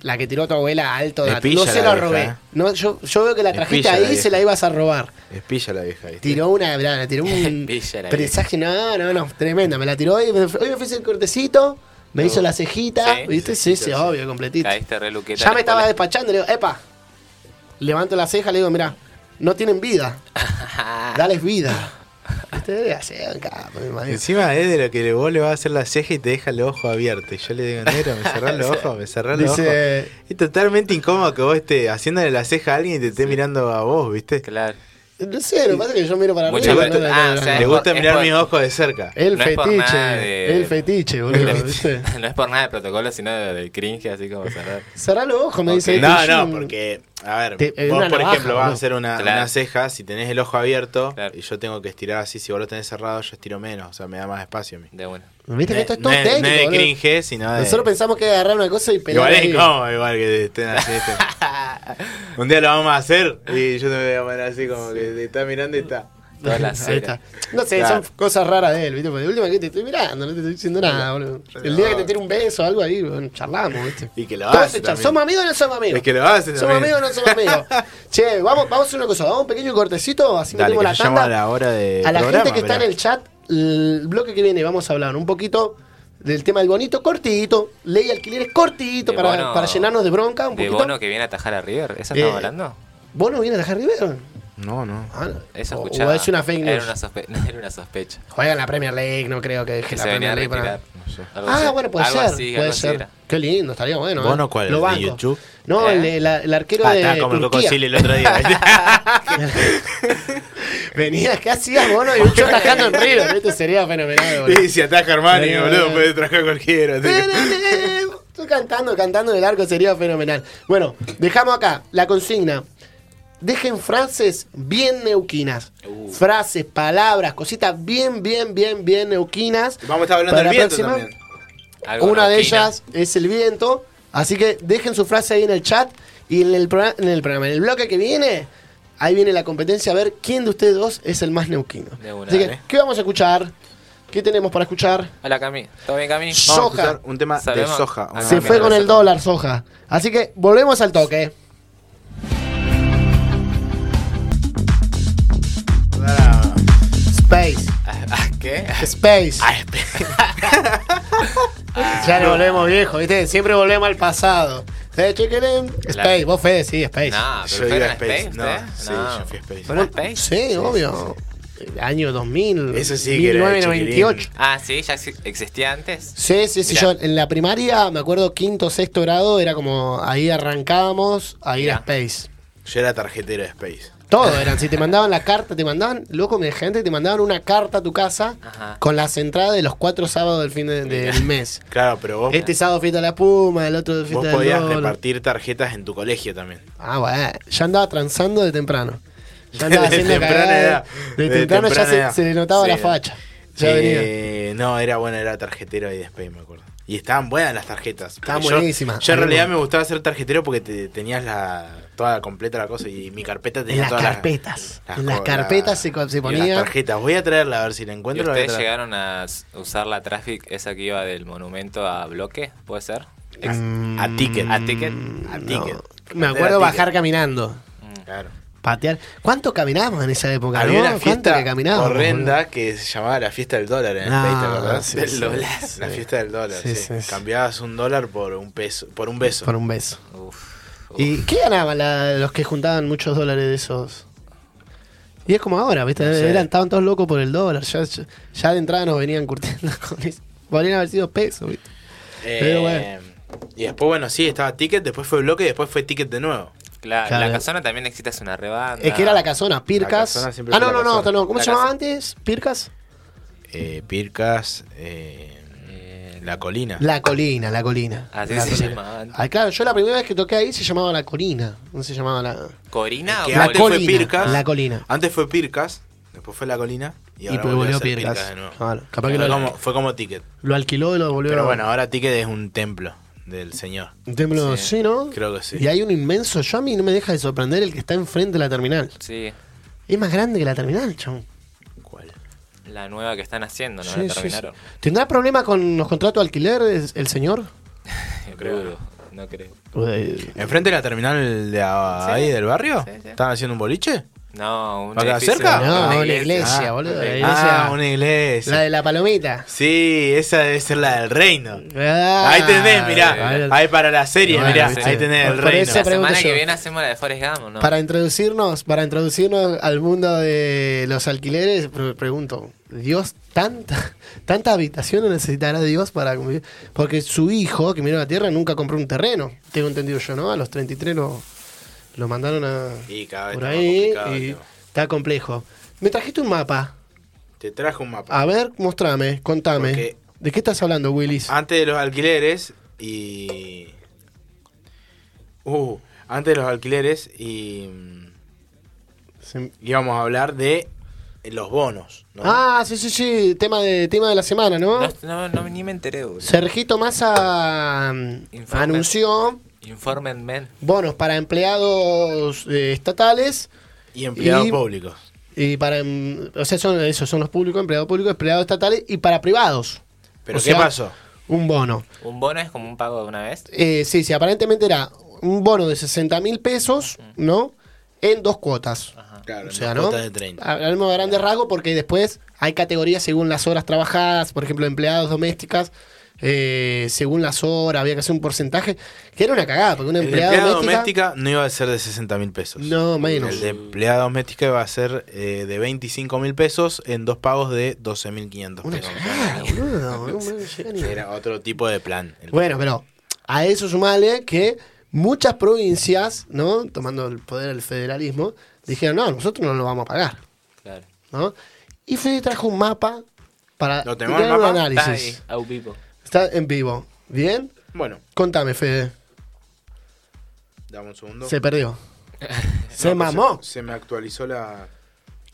la que tiró tu abuela alto dato. No se la la vieja, robé. ¿eh? No, yo, yo veo que la trajiste ahí y se la ibas a robar. Es pilla la vieja, ¿viste? Tiró una, la tiró <laughs> un presagio, no, no, no, tremenda. Me la tiró y me, hoy me hacer el cortecito, me hizo la cejita, Sí, ¿viste? Sí, sí, obvio, completito. Caíste re luqueta. Ya me estaba despachando, le digo, epa, levanto la ceja, le digo, mirá, no tienen vida, <laughs> dales vida. Este debe hacer marido. Encima es de lo que le- vos le vas a hacer la ceja y te deja los ojos abiertos. Y yo le digo, negro, me cerrás los <laughs> ojos, me cerrás los ojos. Es totalmente incómodo que vos estés haciéndole la ceja a alguien y te esté mirando a vos, ¿viste? Claro. No sé, lo que pasa es que yo miro para Mucha arriba. gente- no, no, ah, no, no, o sea, no. Le gusta es mirar por- mis ojos de cerca. El no es por fetiche, nada de- el fetiche, boludo, <laughs> no es por nada de protocolo, sino de, de cringe, así como cerrar. Cerrá los ojos, me Ok. dice. No, este no, Jim. porque, a ver, Te- vos por navaja, ejemplo vas a hacer una, Claro. una ceja, si tenés el ojo abierto Claro. y yo tengo que estirar así, si vos lo tenés cerrado, yo estiro menos, o sea, me da más espacio a mí. De una. Viste que esto es no, todo es- no técnico, es de boludo. cringe, sino de... Nosotros pensamos que agarrar una cosa y pelar Igual es incómodo, igual que estén así. ¿viste? <laughs> Un día lo vamos a hacer y yo te voy a poner así como que te está mirando y está. Toda la <laughs> está. No sé, Claro. son cosas raras de él, ¿viste? Porque de última que te estoy mirando, no te estoy diciendo nada, boludo. El día que te tire un beso o algo ahí, bueno, charlamos, ¿viste? Y que lo hace. ¿Somos amigos o no somos amigos? Es que lo hace ¿Somos amigos o no somos <laughs> amigos? che, vamos, vamos a hacer una cosa, vamos a un pequeño cortecito, así Dale, metemos que la tanda. a la hora de A la programa, gente que está en el chat, el bloque que viene vamos a hablar un poquito del tema del bonito, cortito, ley alquileres cortito De para, bono- para llenarnos de bronca un De poquito. Bono que viene a atajar a River, ¿eso Eh, estamos hablando? ¿Bono viene a dejar River? No, no. Ah, no. Eso o, escuchaba. o es una fake news. Era una, sospe- <laughs> era una sospecha. Juega en la Premier League, no creo que deje la Premier League para... No sé. Ah, así. bueno, puede Algo ser. así, puede ser. era. Qué lindo, estaría bueno. ¿Bono ¿eh? cuál? Lo ¿El de banco. YouTube? No, ¿Eh? el, de la- el arquero Ah, de estaba como el Turquía. cococil el otro día. <laughs> Venía casi a Bono y un show atajando en River. Esto sería fenomenal, boludo. y si ataca Armani, Venía, boludo, puede trabajar cualquiera. Estoy cantando, cantando en el arco, sería fenomenal. Bueno, dejamos acá la consigna. Dejen frases bien neuquinas. Uh. Frases, palabras, cositas bien, bien, bien, bien neuquinas. Vamos a estar hablando Para del la viento próxima, también. Algo Una de ellas es el viento. Así que dejen su frase ahí en el chat. Y en el, programa, en el programa, en el bloque que viene, ahí viene la competencia a ver quién de ustedes dos es el más neuquino. Una, Así que. ¿qué vamos a escuchar? ¿Qué tenemos para escuchar? Hola Cami, ¿todo bien Cami? Shh. Vamos a Soja. escuchar un tema de soja. Se fue con el dólar, soja. Así que volvemos al toque. Space. ¿Qué? Space. ah, <laughs> Ya no volvemos viejo, ¿viste? Siempre volvemos al pasado. Space, vos Fede, sí, Space. No, Yo pero fueron a Space, Space, no, sí, No. yo fui a Space. ¿Fueron Space? Sí, obvio. Año 2000. Eso sí que era de 1998. Ah, sí, ya ex- existía antes. Sí, sí, sí. Mirá. Yo en la primaria, me acuerdo, quinto, sexto grado, era como ahí arrancábamos a ir a. Space. Yo era tarjetero de Space. Todo eran, si te mandaban la carta, te mandaban, loco, mi gente, te mandaban una carta a tu casa Ajá. con las entradas de los cuatro sábados del fin de- del mes. <laughs> Claro, pero vos, Este sábado fiesta de la Puma, el otro fiesta vos del podías repartir tarjetas en tu colegio también. Ah, bueno, ya andaba transando de temprano. Ya <laughs> andaba De haciendo temprana cagada. edad. De, De temprano ya se, se le notaba Sí. la facha. Ya venía. Eh, no, era bueno, era tarjetero ahí de Space, me acuerdo. Y estaban buenas las tarjetas. Estaban yo- buenísimas. Yo, en A realidad me- me gustaba ser tarjetero porque te, tenías la toda completa la cosa y mi carpeta En tenía las todas las- carpetas. las en las carpetas la- se, y las ponía. tarjetas. Voy a traerla a ver si la ¿Y encuentro. a ustedes llegaron a usar la traffic esa que iba del monumento a bloque? ¿Puede ser? Ex- Mm, A ticket. ¿A ticket? A no. ticket. Me acuerdo ticket. bajar caminando. Mm. Claro. Patear. ¿Cuánto caminábamos en esa época? Había no? una ¿Cuánto fiesta que caminábamos, horrenda que se llamaba la fiesta del dólar en el Ah, Space, ¿te acordás? sí, Del sí, dólar. sí. La fiesta del dólar. Cambiabas un dólar por un peso, por un beso. Por un beso. Uf, uf. ¿Y qué ganaban la- los que juntaban muchos dólares de esos? Y es como ahora, ¿viste? No sé. Eran, estaban todos locos por el dólar. Ya, ya, ya de entrada nos venían curtiendo <laughs> con eso. Podrían haber sido pesos, ¿viste? Eh, Pero bueno. Y después, bueno, sí, estaba ticket, después fue bloque y después fue ticket de nuevo. Claro, Claro. la casona también existe hace una rebanda. Es que era la casona, Pircas. casona Ah, fue no, no, no, casona. no. ¿Cómo La se llamaba casa- antes? ¿Pircas? Eh, Pircas, eh, La Colina. La colina, la colina. Así La se colina. llamaban. Ah, claro, yo la primera vez que toqué ahí se llamaba la colina. No se llamaba la. ¿Corina Que o La antes fue colina. Pircas. La colina. Antes fue Pircas, después fue La Colina y Y, ahora pues volvió volvió a ser Pircas. Pircas de nuevo. Claro, capaz que Fue lo, como, fue como ticket. lo alquiló y lo volvió Pero a- bueno, ahora ticket es un templo del señor. Un templo, sí, Sí. ¿no? Creo que sí. Y hay un inmenso. Yo a mí no me deja de sorprender el que está enfrente de la terminal. Sí, Es más grande que la terminal, chon. ¿Cuál? la nueva que están haciendo, ¿no? Sí, la terminaron. sí. ¿Tendrá problema con los contratos de alquiler el señor? Yo <laughs> creo. no creo. Uy, ¿Enfrente de la terminal de ahí Sí. del barrio? Sí, sí. ¿Estaban haciendo un boliche? No, un ¿Acá edificio- cerca? No, una iglesia. iglesia, Ah, boludo. La ah, iglesia. Ah, una iglesia. La de la palomita. Sí, esa debe ser la del reino. Ah, ahí tenés, mirá. ahí- Ahí para la serie, Bueno, mirá. viste. Ahí tenés el Por reino. eso- La semana yo. que viene hacemos la de Forrest Gump, ¿no? Para introducirnos, para introducirnos al mundo de los alquileres, pre- pregunto, ¿Dios tanta, tanta habitación necesitará Dios para convivir? Porque su hijo, que miró la tierra, nunca compró un terreno. Tengo entendido yo, ¿no? A los 33 lo, lo mandaron a, Y cada vez por ahí y está complejo. Me trajiste un mapa. Te traje un mapa. A ver, mostrame, contame. Porque- ¿De qué estás hablando, Willis? Antes de los alquileres y. Uh, antes de los alquileres y. Se- íbamos a hablar de los bonos. ¿no? Ah, sí, sí, sí, tema de, tema de la semana, ¿no? No, no, no, ni me enteré, boludo. Sergito Massa mm, Informe. anunció Infórmenme. bonos para empleados eh, estatales Y empleados y- públicos. y para em, o sea son esos son los públicos empleados públicos empleados estatales y para privados ¿Pero O qué sea, pasó? un bono ¿Un bono es como un pago de una vez? Eh, sí sí aparentemente era un bono de 60 mil pesos no en dos cuotas Claro, o sea en no cuotas de 30. hablamos a grandes rasgos porque después hay categorías según las horas trabajadas por ejemplo empleados domésticas eh, según las horas había que hacer un porcentaje que era una cagada porque una empleada empleada doméstica, doméstica no iba a ser de 60 mil pesos. No, menos. El de empleada doméstica iba a ser eh, de 25 mil pesos en dos pagos de 12 mil 500 una pesos. cagada boludo, Era otro tipo de plan. Bueno, pero a eso sumale que muchas provincias, ¿no? Tomando el poder del federalismo, dijeron, no, nosotros no lo vamos a pagar, Claro. ¿no? Y Fede trajo un mapa para ¿Lo tenemos el un mapa? Está análisis. ahí, vivo. Está en vivo. ¿Bien? Bueno, Contame, Fede. dame un segundo. Se perdió. <laughs> Se No, pues mamó. Se, se me actualizó la,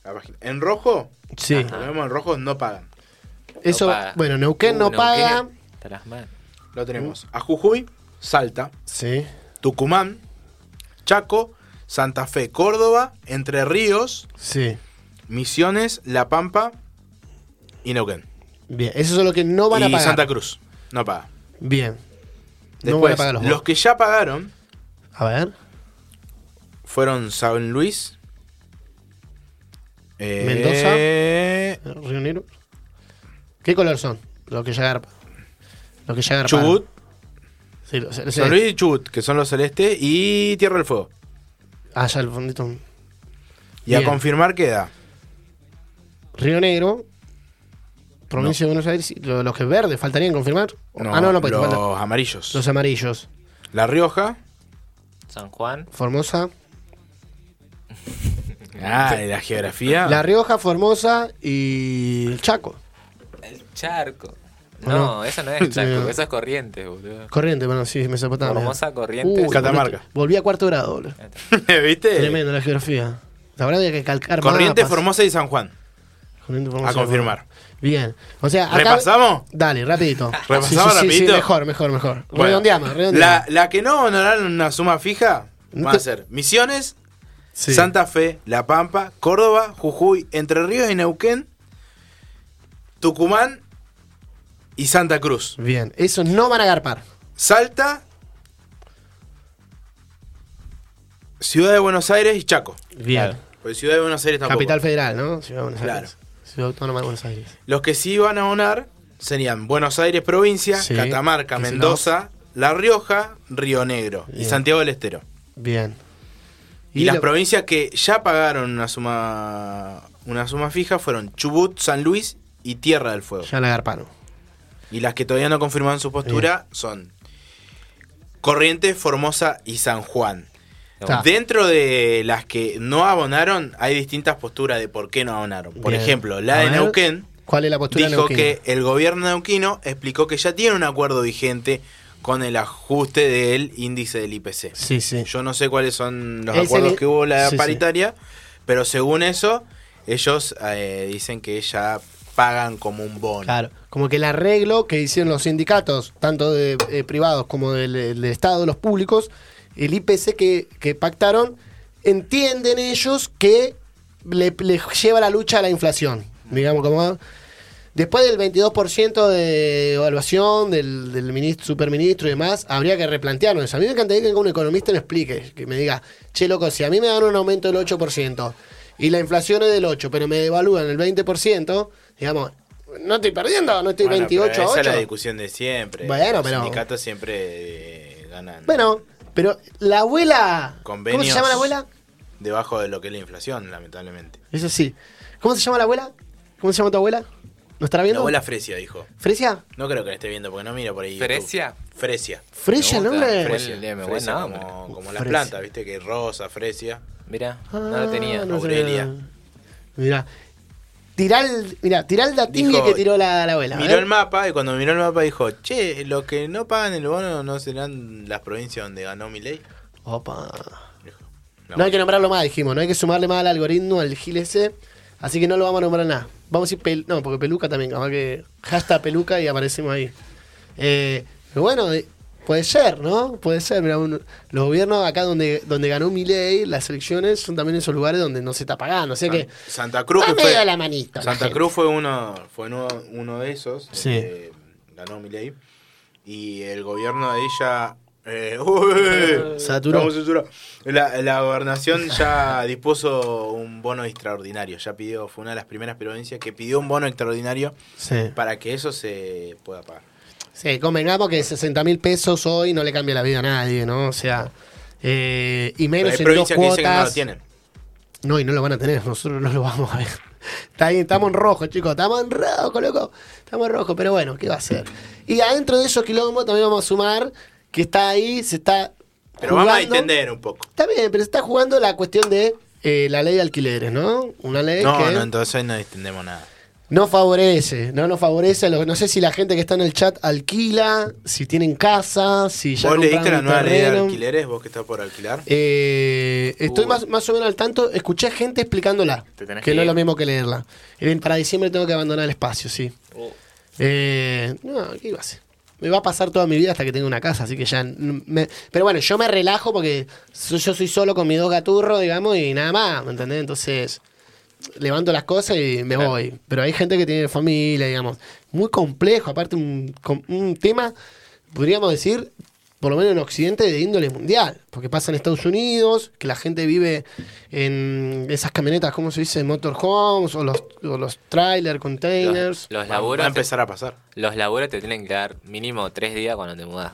la página. En rojo, Sí. lo vemos en rojo, no pagan. Eso, paga. bueno, Neuquén no Uh, paga. Neuquén, estarás mal. Lo tenemos. A Jujuy, Salta, Sí. Tucumán, Chaco, Santa Fe, Córdoba, Entre Ríos, Sí. Misiones, La Pampa y Neuquén. Bien. Eso es lo que no van a y pagar. Santa Cruz, no paga. Bien. no Después, van a pagar los, los que ya pagaron A ver. fueron San Luis, eh, Río Negro. ¿Qué color son? Los que ya garpan. Los que ya garpan. Chubut, Sí, los- los- San Luis y Chubut, que son los celestes, y Tierra del Fuego. Ah, ya el fondito. Y a confirmar queda Río Negro. Provincia de Buenos Aires. los que verdes faltarían confirmar. ah, no, no, pues los amarillos. los amarillos. La Rioja. San Juan. Formosa. <laughs> Ah, la geografía. La Rioja, Formosa y el Chaco. El charco. ¿O No, no? eso no es charco, <laughs> Sí. eso es corriente, boludo. Corriente, bueno, sí, Mesopotamia. Formosa, corriente. Uy, Catamarca. Volví a cuarto grado, boludo. <laughs> ¿Viste? Tremendo la geografía. La verdad había que calcar Corriente, mapas. Formosa y San Juan. Corriente, Formosa, A confirmar. Bien. O sea, acá- ¿Repasamos? Dale, rapidito. <laughs> ¿Repasamos Sí, sí, rapidito? sí, mejor, mejor, mejor. Bueno, redondeamos, redondeamos. La, la que no honoraron una suma fija te- a ser Misiones. Santa Fe, La Pampa, Córdoba, Jujuy, Entre Ríos y Neuquén, Tucumán y Santa Cruz. Bien, esos no van a agarpar. Salta, Ciudad de Buenos Aires y Chaco. Bien. Claro. Porque Ciudad de Buenos Aires tampoco. Capital Federal, ¿no? Ciudad de Buenos Claro. Aires. Ciudad Autónoma de Buenos Aires. Los que sí van a honar serían Buenos Aires provincia, Sí, Catamarca, Mendoza, La Rioja, Río Negro y. Santiago del Estero. Bien. Y, las lo- provincias que ya pagaron una suma una suma fija fueron Chubut, San Luis y Tierra del Fuego. Ya la agarparon. Y las que todavía no confirmaron su postura son Corrientes, Formosa y San Juan. Está. Dentro de las que no abonaron, hay distintas posturas de por qué no abonaron. Por Bien. ejemplo, la de Neuquén ¿Cuál es la postura dijo que el gobierno neuquino explicó que ya tiene un acuerdo vigente con el ajuste del índice del IPC. Sí, sí. Yo no sé cuáles son los acuerdos que hubo la sí, sí. paritaria, pero según eso, ellos eh, dicen que ya pagan como un bono. Claro, como que el arreglo que hicieron los sindicatos, tanto de eh, privados como del, del Estado, los públicos, el IPC que, que pactaron, entienden ellos que le, le lleva la lucha a la inflación. Digamos, como Después del 22% de evaluación del, del ministro, superministro y demás, habría que replantearnos eso. A mí me encantaría que un economista me explique, que me diga, che, loco, si a mí me dan un aumento del 8% y la inflación es del 8%, pero me devalúan el 20%, digamos, no estoy perdiendo, no estoy Bueno, 28 pero a 8. esa es la discusión de siempre. Bueno, Los pero- sindicatos siempre eh, ganan Bueno, pero la abuela... ¿Cómo se llama la abuela? debajo de lo que es la inflación, lamentablemente. Eso sí. ¿Cómo se llama la abuela? ¿Cómo se llama tu abuela? ¿No estará La viendo? abuela Fresia dijo. ¿Fresia? No creo que la esté viendo porque no mira por ahí. YouTube. ¿Fresia? Fresia. ¿Fresia el Me gusta, nombre? Fresia. Fresia, Buen Fresia, como, como las Fresia. plantas, viste que rosa, fresia. Mira, Ah, no lo tenía. no Aurelia. sabía. Tirá el, mirá, tirá el datingue que tiró la, la abuela. Miró ver. el mapa y cuando miró el mapa dijo, che, los que no pagan el bono no serán las provincias donde ganó mi ley. Opa. No hay que nombrarlo más, dijimos. No hay que sumarle más al algoritmo, al gil ese. Así que no lo vamos a nombrar nada. Vamos a decir pel- No, porque peluca también. Capaz que hashtag peluca y aparecemos ahí. Eh, pero bueno, puede ser, ¿no? Puede ser. Mirá, un- los gobiernos acá donde, donde ganó Milei, las elecciones, son también esos lugares donde no se está pagando. O sea que. Santa Cruz que fue, la manito. Santa. Cruz fue uno, fue uno, uno de esos. Sí. eh, ganó mi ley. Y el gobierno de ella. eh, <laughs> uy, Saturó. La, la gobernación ya <laughs> dispuso un bono extraordinario. Ya pidió, fue una de las primeras provincias que pidió un bono extraordinario Sí. para que eso se pueda pagar. Sí, convengamos que 60 mil pesos hoy no le cambia la vida a nadie, ¿no? O sea, eh, y Pero menos hay en dos provincias que dicen que no lo cuotas. tienen. No, y no lo van a tener, nosotros no lo vamos a ver. Está bien, estamos en rojo, chicos, estamos en rojo, loco. Estamos en rojo, pero bueno, ¿qué va a ser? Y adentro de esos quilombos también vamos a sumar que está ahí, se está. Pero vamos a entender un poco. Está bien, pero se está jugando la cuestión de eh, la ley de alquileres, ¿no? Una ley No, que no, entonces no entendemos nada. No favorece, no nos favorece. a los- no sé si la gente que está en el chat alquila, si tienen casa, si ya ¿Vos leíste la nueva ley de alquileres? ¿Vos que estás por alquilar? Eh, estoy Uh. más, más o menos al tanto. Escuché gente explicándola. Te tenés Que que no es lo mismo que leerla. Eh, Para diciembre tengo que abandonar el espacio, sí. Uh, Eh, no, ¿qué iba a hacer? Me va a pasar toda mi vida hasta que tenga una casa, así que ya. me- pero bueno, yo me relajo porque yo soy solo con mis dos gaturros, digamos, y nada más, ¿me entendés? Entonces, levanto las cosas y me Claro. voy. Pero hay gente que tiene familia, digamos. Muy complejo, aparte, un, com- un tema, podríamos decir, por lo menos en Occidente, de índole mundial. Porque pasa en Estados Unidos, que la gente vive en esas camionetas, ¿cómo se dice? Motorhomes o los, o los trailer containers. los, los Va- Va laburos. a empezar a pasar. Los laburos te tienen que dar mínimo tres días cuando te mudas.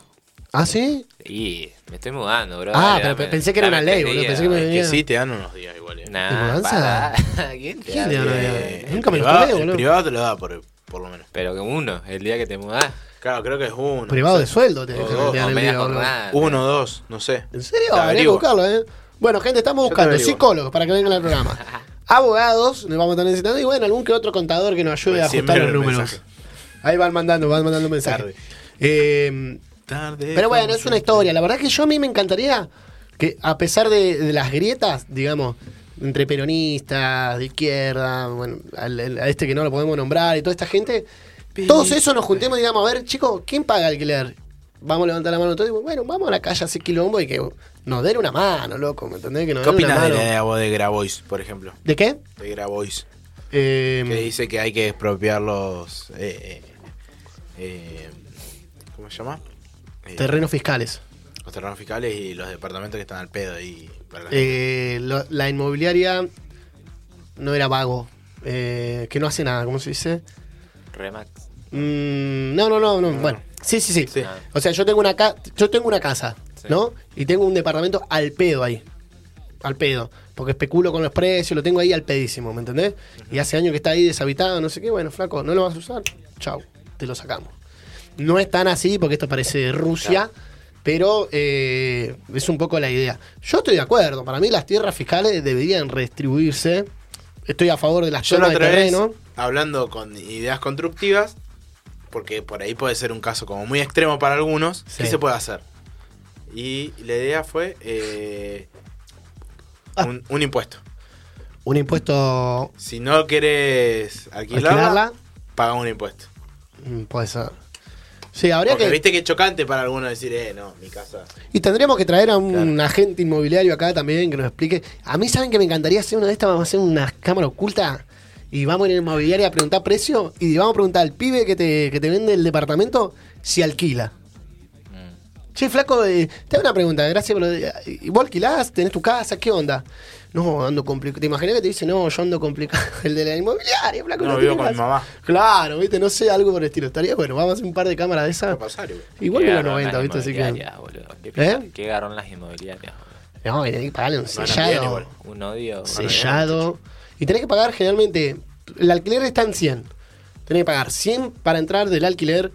¿Ah, sí? Y me estoy mudando, bro. Ah, Dale, pero dame- pensé que era una ley, boludo, días. pensé que me- Es que Bien. sí, te dan unos días igual. eh. Nah, ¿De mudanza? para. <laughs> ¿Quién te ¿Quién da te idea? Eh, Nunca me lo el boludo. privado te lo da por, por lo menos. Pero que uno, el día que te mudás. Claro, creo que es uno. Privado de sueldo te dos, enviar o el día, jornada. Uno, dos, no sé. ¿En serio? Te Habría que buscarlo, ¿eh? Bueno, gente, estamos te buscando psicólogos para que vengan al programa. <laughs> Abogados, nos vamos a estar necesitando. Y bueno, algún que otro contador que nos ayude a ajustar los números. mensaje. Ahí van mandando, van mandando mensajes. Eh, Tarde. pero bueno, es una historia. La verdad que yo a mí me encantaría que, a pesar de, de las grietas, digamos, entre peronistas, de izquierda, bueno, al- al- a este que no lo podemos nombrar y toda esta gente, todos esos nos juntemos y digamos, a ver, chicos, ¿quién paga alquiler? Vamos a levantar la mano todos y digo, bueno, vamos a la calle a hacer quilombo y que nos den una mano, loco, ¿me entendés? Que nos ¿Qué den una opinas de mano. la idea vos de Grabois, por ejemplo? ¿De qué? De Grabois. Eh, Que dice que hay que expropiar los. eh, eh, eh, ¿Cómo se llama? Eh, terrenos fiscales. Los terrenos fiscales y los departamentos que están al pedo ahí. Para la gente. Eh, lo- la inmobiliaria no era vago, eh, que no hace nada, ¿cómo se dice? Remax. Mm, no, no, no, no. Bueno, sí, sí, sí. Sí. O sea, yo tengo una ca yo tengo una casa, Sí. ¿no? Y tengo un departamento al pedo ahí. Al pedo. Porque especulo con los precios, lo tengo ahí al pedísimo, ¿me entendés? Y hace años que está ahí deshabitado, no sé qué. Bueno, flaco, ¿no lo vas a usar? Chau, te lo sacamos. No es tan así, porque esto parece Rusia, pero eh, es un poco la idea. Yo estoy de acuerdo. Para mí las tierras fiscales deberían redistribuirse. Estoy a favor de las Yo la zonas de otra vez, terreno. hablando con ideas constructivas, porque por ahí puede ser un caso como muy extremo para algunos, Sí. ¿qué se puede hacer? Y la idea fue eh, Ah. un, un impuesto. Un impuesto Si no querés alquilarla, alquilarla. paga un impuesto. Mm, Puede ser. Sí, habría Porque que. viste que es chocante para algunos decir, eh, no, mi casa. Y tendríamos que traer a un Claro. agente inmobiliario acá también que nos explique. A mí, ¿saben que me encantaría hacer una de estas? Vamos a hacer una cámara oculta y vamos a ir a inmobiliaria a preguntar precio y vamos a preguntar al pibe que te, que te vende el departamento si alquila. Mm. Che, flaco, eh, te hago una pregunta, gracias de- ¿y ¿Vos alquilás? ¿Tenés tu casa? ¿Qué onda? No, ando complicado. ¿Te imaginas que te dice, no, yo ando complicado? <laughs> El de la inmobiliaria, flaco. No, vivo con mi mamá. Claro, viste, no sé, algo por el estilo. Estaría bueno, vamos a hacer un par de cámaras de esas. Pasar, igual. Que los garrón 90, las viste, así que. inmobiliarias, boludo. Qué, ¿Eh? qué garrón las inmobiliarias. boludo. No, y tenés que pagarle un sellado. igual. Un odio. sellado. Y tenés que pagar generalmente. El alquiler está en 100. Tenés que pagar 100 para entrar del alquiler,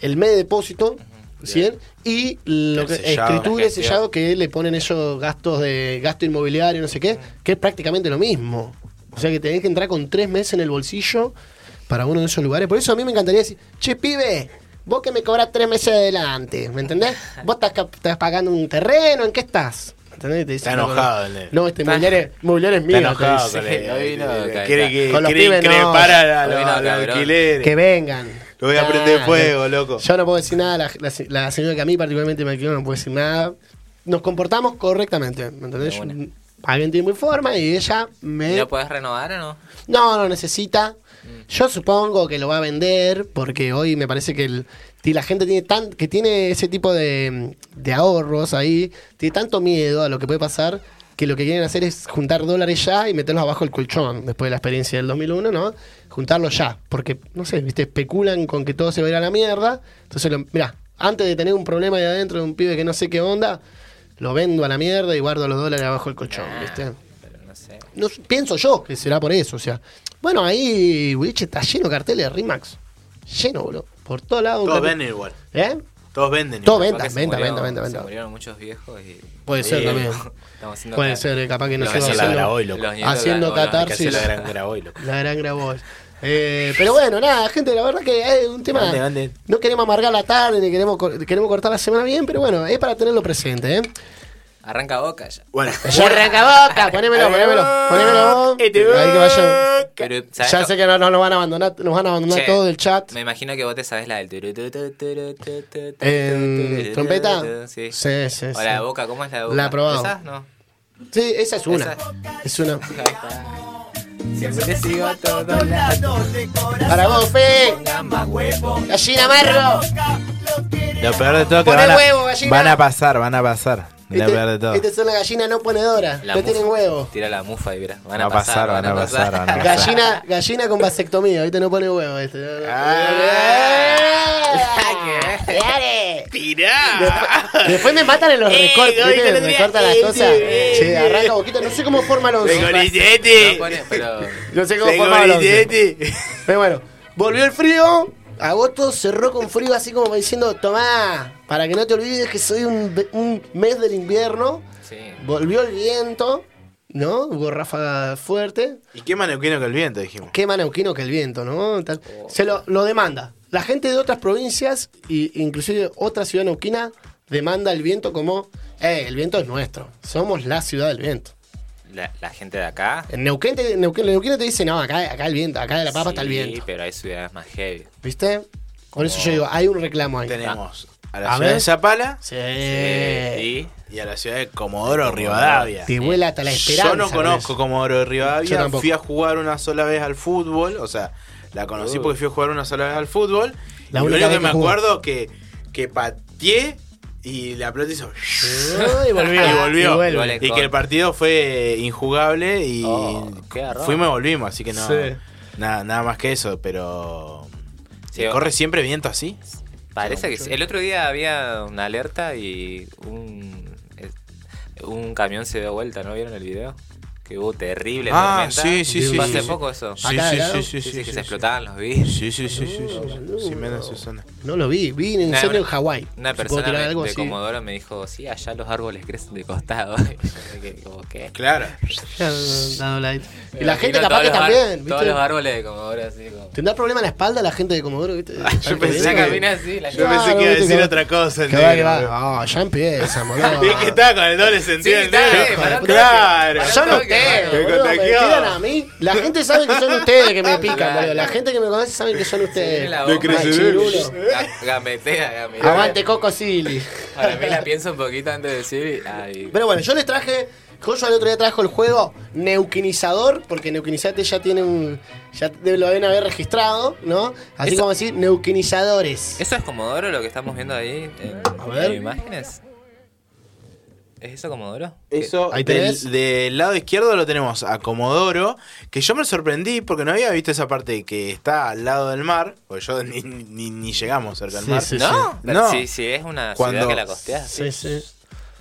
el mes de depósito, 100, y lo El que, sellado. escritura y sellado que le ponen esos gastos de gasto inmobiliario, no sé qué, que es prácticamente lo mismo. O sea que tenés que entrar con tres meses en el bolsillo para uno de esos lugares. Por eso a mí me encantaría decir, che, pibe, vos que me cobras tres meses adelante, ¿me entendés? <laughs> Vos estás, estás pagando un terreno, ¿en qué estás? Está enojado el nene. No, este <laughs> inmobiliario, es mío. Está te enojado dice. con Quiere quiere pibes no. increpar a los alquileres. Que vengan. Lo voy a prender Nah, fuego, loco. Yo no puedo decir nada, la, la- la señora que a mí particularmente me alquiló no puede decir nada. Nos comportamos correctamente, ¿me entendés? De Yo una. pagué en tiempo y forma y ella me... ¿Y ¿Lo puedes renovar o no? No, no necesita. Mm. Yo supongo que lo va a vender porque hoy me parece que el, y la gente tiene tan, que tiene ese tipo de, de ahorros ahí, tiene tanto miedo a lo que puede pasar que lo que quieren hacer es juntar dólares ya y meterlos abajo del colchón después de la experiencia del 2001, ¿no? Juntarlos ya, porque, no sé, viste, especulan con que todo se va a ir a la mierda. Entonces, lo, mira, antes de tener un problema ahí adentro de un pibe que no sé qué onda, lo vendo a la mierda y guardo los dólares abajo del colchón, ¿viste? Pero no sé. No, sé, pienso yo que será por eso, o sea. Bueno, ahí Boliche está lleno de carteles de Rimax. Lleno, boludo. Por todos lados. Todos cartel- venden igual. ¿Eh? Todos venden Todo venta, venta, murieron- venta, venta. Se murieron muchos viejos y. Puede ser también. <laughs> Estamos haciendo Puede ser, eh, capaz que no se haciendo, Graboy, catarsis. la gran Graboy, loco. La gran Grabois. Eh, pero bueno, nada, gente, la verdad que es un tema. Ande, ande. No queremos amargar la tarde ni queremos, queremos cortar la semana bien, pero bueno, es para tenerlo presente, ¿eh? Arranca boca ya. Bueno, Ya arranca boca, ponémelo, ponémelo, ponémelo. Este Ahí que vayan. Pero, ¿sabes Ya lo- sé que no, no nos van a abandonar, nos van a abandonar Che, todo el chat. Me imagino que vos te sabes la del. ¿En trompeta? Sí. Sí, sí, O la de boca, ¿cómo es la de boca? La he probado. ¿Esa? No. Sí, esa es una. Esa. Es una. Siempre te sigo a todos lados. Para vos, Fe. Gallina Marro. lo peor de todo que van a, huevo, van a pasar, van a pasar. Este, peor de todo. este es una gallina no ponedora. La no mufa. tienen huevo. Tira la mufa y verás. Van Va a a pasar, pasar, van a pasar, van a pasar. Gallina, gallina con vasectomía, ¿viste? No pone huevo este. Ah. <laughs> Dale. ¡Tirá! Después, después me matan en los <laughs> recortes, Me cortan las cosas. Che, arranca boquita, no sé cómo forma los ¡Vengo No Ligeti! pone, pero. No sé cómo ¡Vengo forma los! Pero bueno, volvió el frío. Agosto cerró con frío así como diciendo, tomá, para que no te olvides que soy un, un mes del invierno. Sí. Volvió el viento, ¿no? Hubo ráfaga fuerte. ¿Y qué más neuquino que el viento, dijimos? Qué más neuquino que el viento, ¿no? Tal- Se lo, lo demanda. La gente de otras provincias, e inclusive otra ciudad neuquina, demanda el viento como, eh, el viento es nuestro. Somos la ciudad del viento. La, la gente de acá. En Neuquén, te, Neuquén, dice, no, acá, acá el viento, acá de la papa está el Sí, viento. pero hay ciudades más heavy. ¿Viste? Por eso yo digo, hay un reclamo ahí. Tenemos a la A ciudad ver. de Zapala Sí. Y. y a la ciudad de Comodoro Rivadavia. Te vuela hasta la esperanza. Yo no con conozco. Comodoro de Yo Rivadavia. Fui a jugar una sola vez al fútbol. O sea, la conocí porque fui a jugar una sola vez al fútbol. La y lo único que me acuerdo que, que pateé y la pelota hizo. Y volvió. y volvió. Y vuelve. Y que el partido fue injugable y Oh, fuimos y volvimos, así que no. Sí. Nada, nada más que eso, pero. Sí, ¿Corre siempre viento así? Parece que sí. El otro día había una alerta y un, un camión se dio vuelta, ¿no vieron el video? Que hubo terrible Ah, tormenta. sí, sí, sí, hace sí. poco eso. Sí, Acá, sí, sí, sí, Sí, que sí, se sí. explotaban los vidrios. Sí, sí, sí, sí, menos Susana. No lo vi, vi un Una- incendio en Hawái. Una ¿Se puede persona de, algo de así? Comodoro me dijo, sí, allá los árboles crecen de costado. <laughs> Como que- Claro. Y la gente capaz que también, Todos los árboles de Comodoro así como... ¿Tendrá problema en la espalda la gente de Comodoro, viste? Ah, yo pensé que- camina así, la Yo pensé que iba a decir otra cosa. Que va, que negro. va. Ah, ya empieza, <laughs> boludo. Es que estaba con el doble sentido Claro. Son Me boludo, me tiran a mí. La gente sabe que son ustedes que me pican, boludo. La gente que me conoce sabe que son ustedes. De. Ga- Gametea, gametea. Aguante Coco Silly. Ahora mí la pienso un poquito antes de decir. Ay, Pero bueno, yo les traje Joshua el otro día trajo el juego Neuquinizador, porque Neuquinizate ya tiene un. Ya lo deben haber registrado, ¿no? Así Eso- como decir Neuquinizadores. ¿Eso es Comodoro lo que estamos viendo ahí en, A ver. en imágenes? ¿Es eso Comodoro? Eso, Ahí del, tenés. del lado izquierdo lo tenemos a Comodoro, que yo me sorprendí porque no había visto esa parte que está al lado del mar, porque yo <laughs> ni, ni, ni llegamos cerca del Sí, mar. sí, ¿No? No. Sí, sí, es una Cuando- ciudad que la costea. Sí, sí.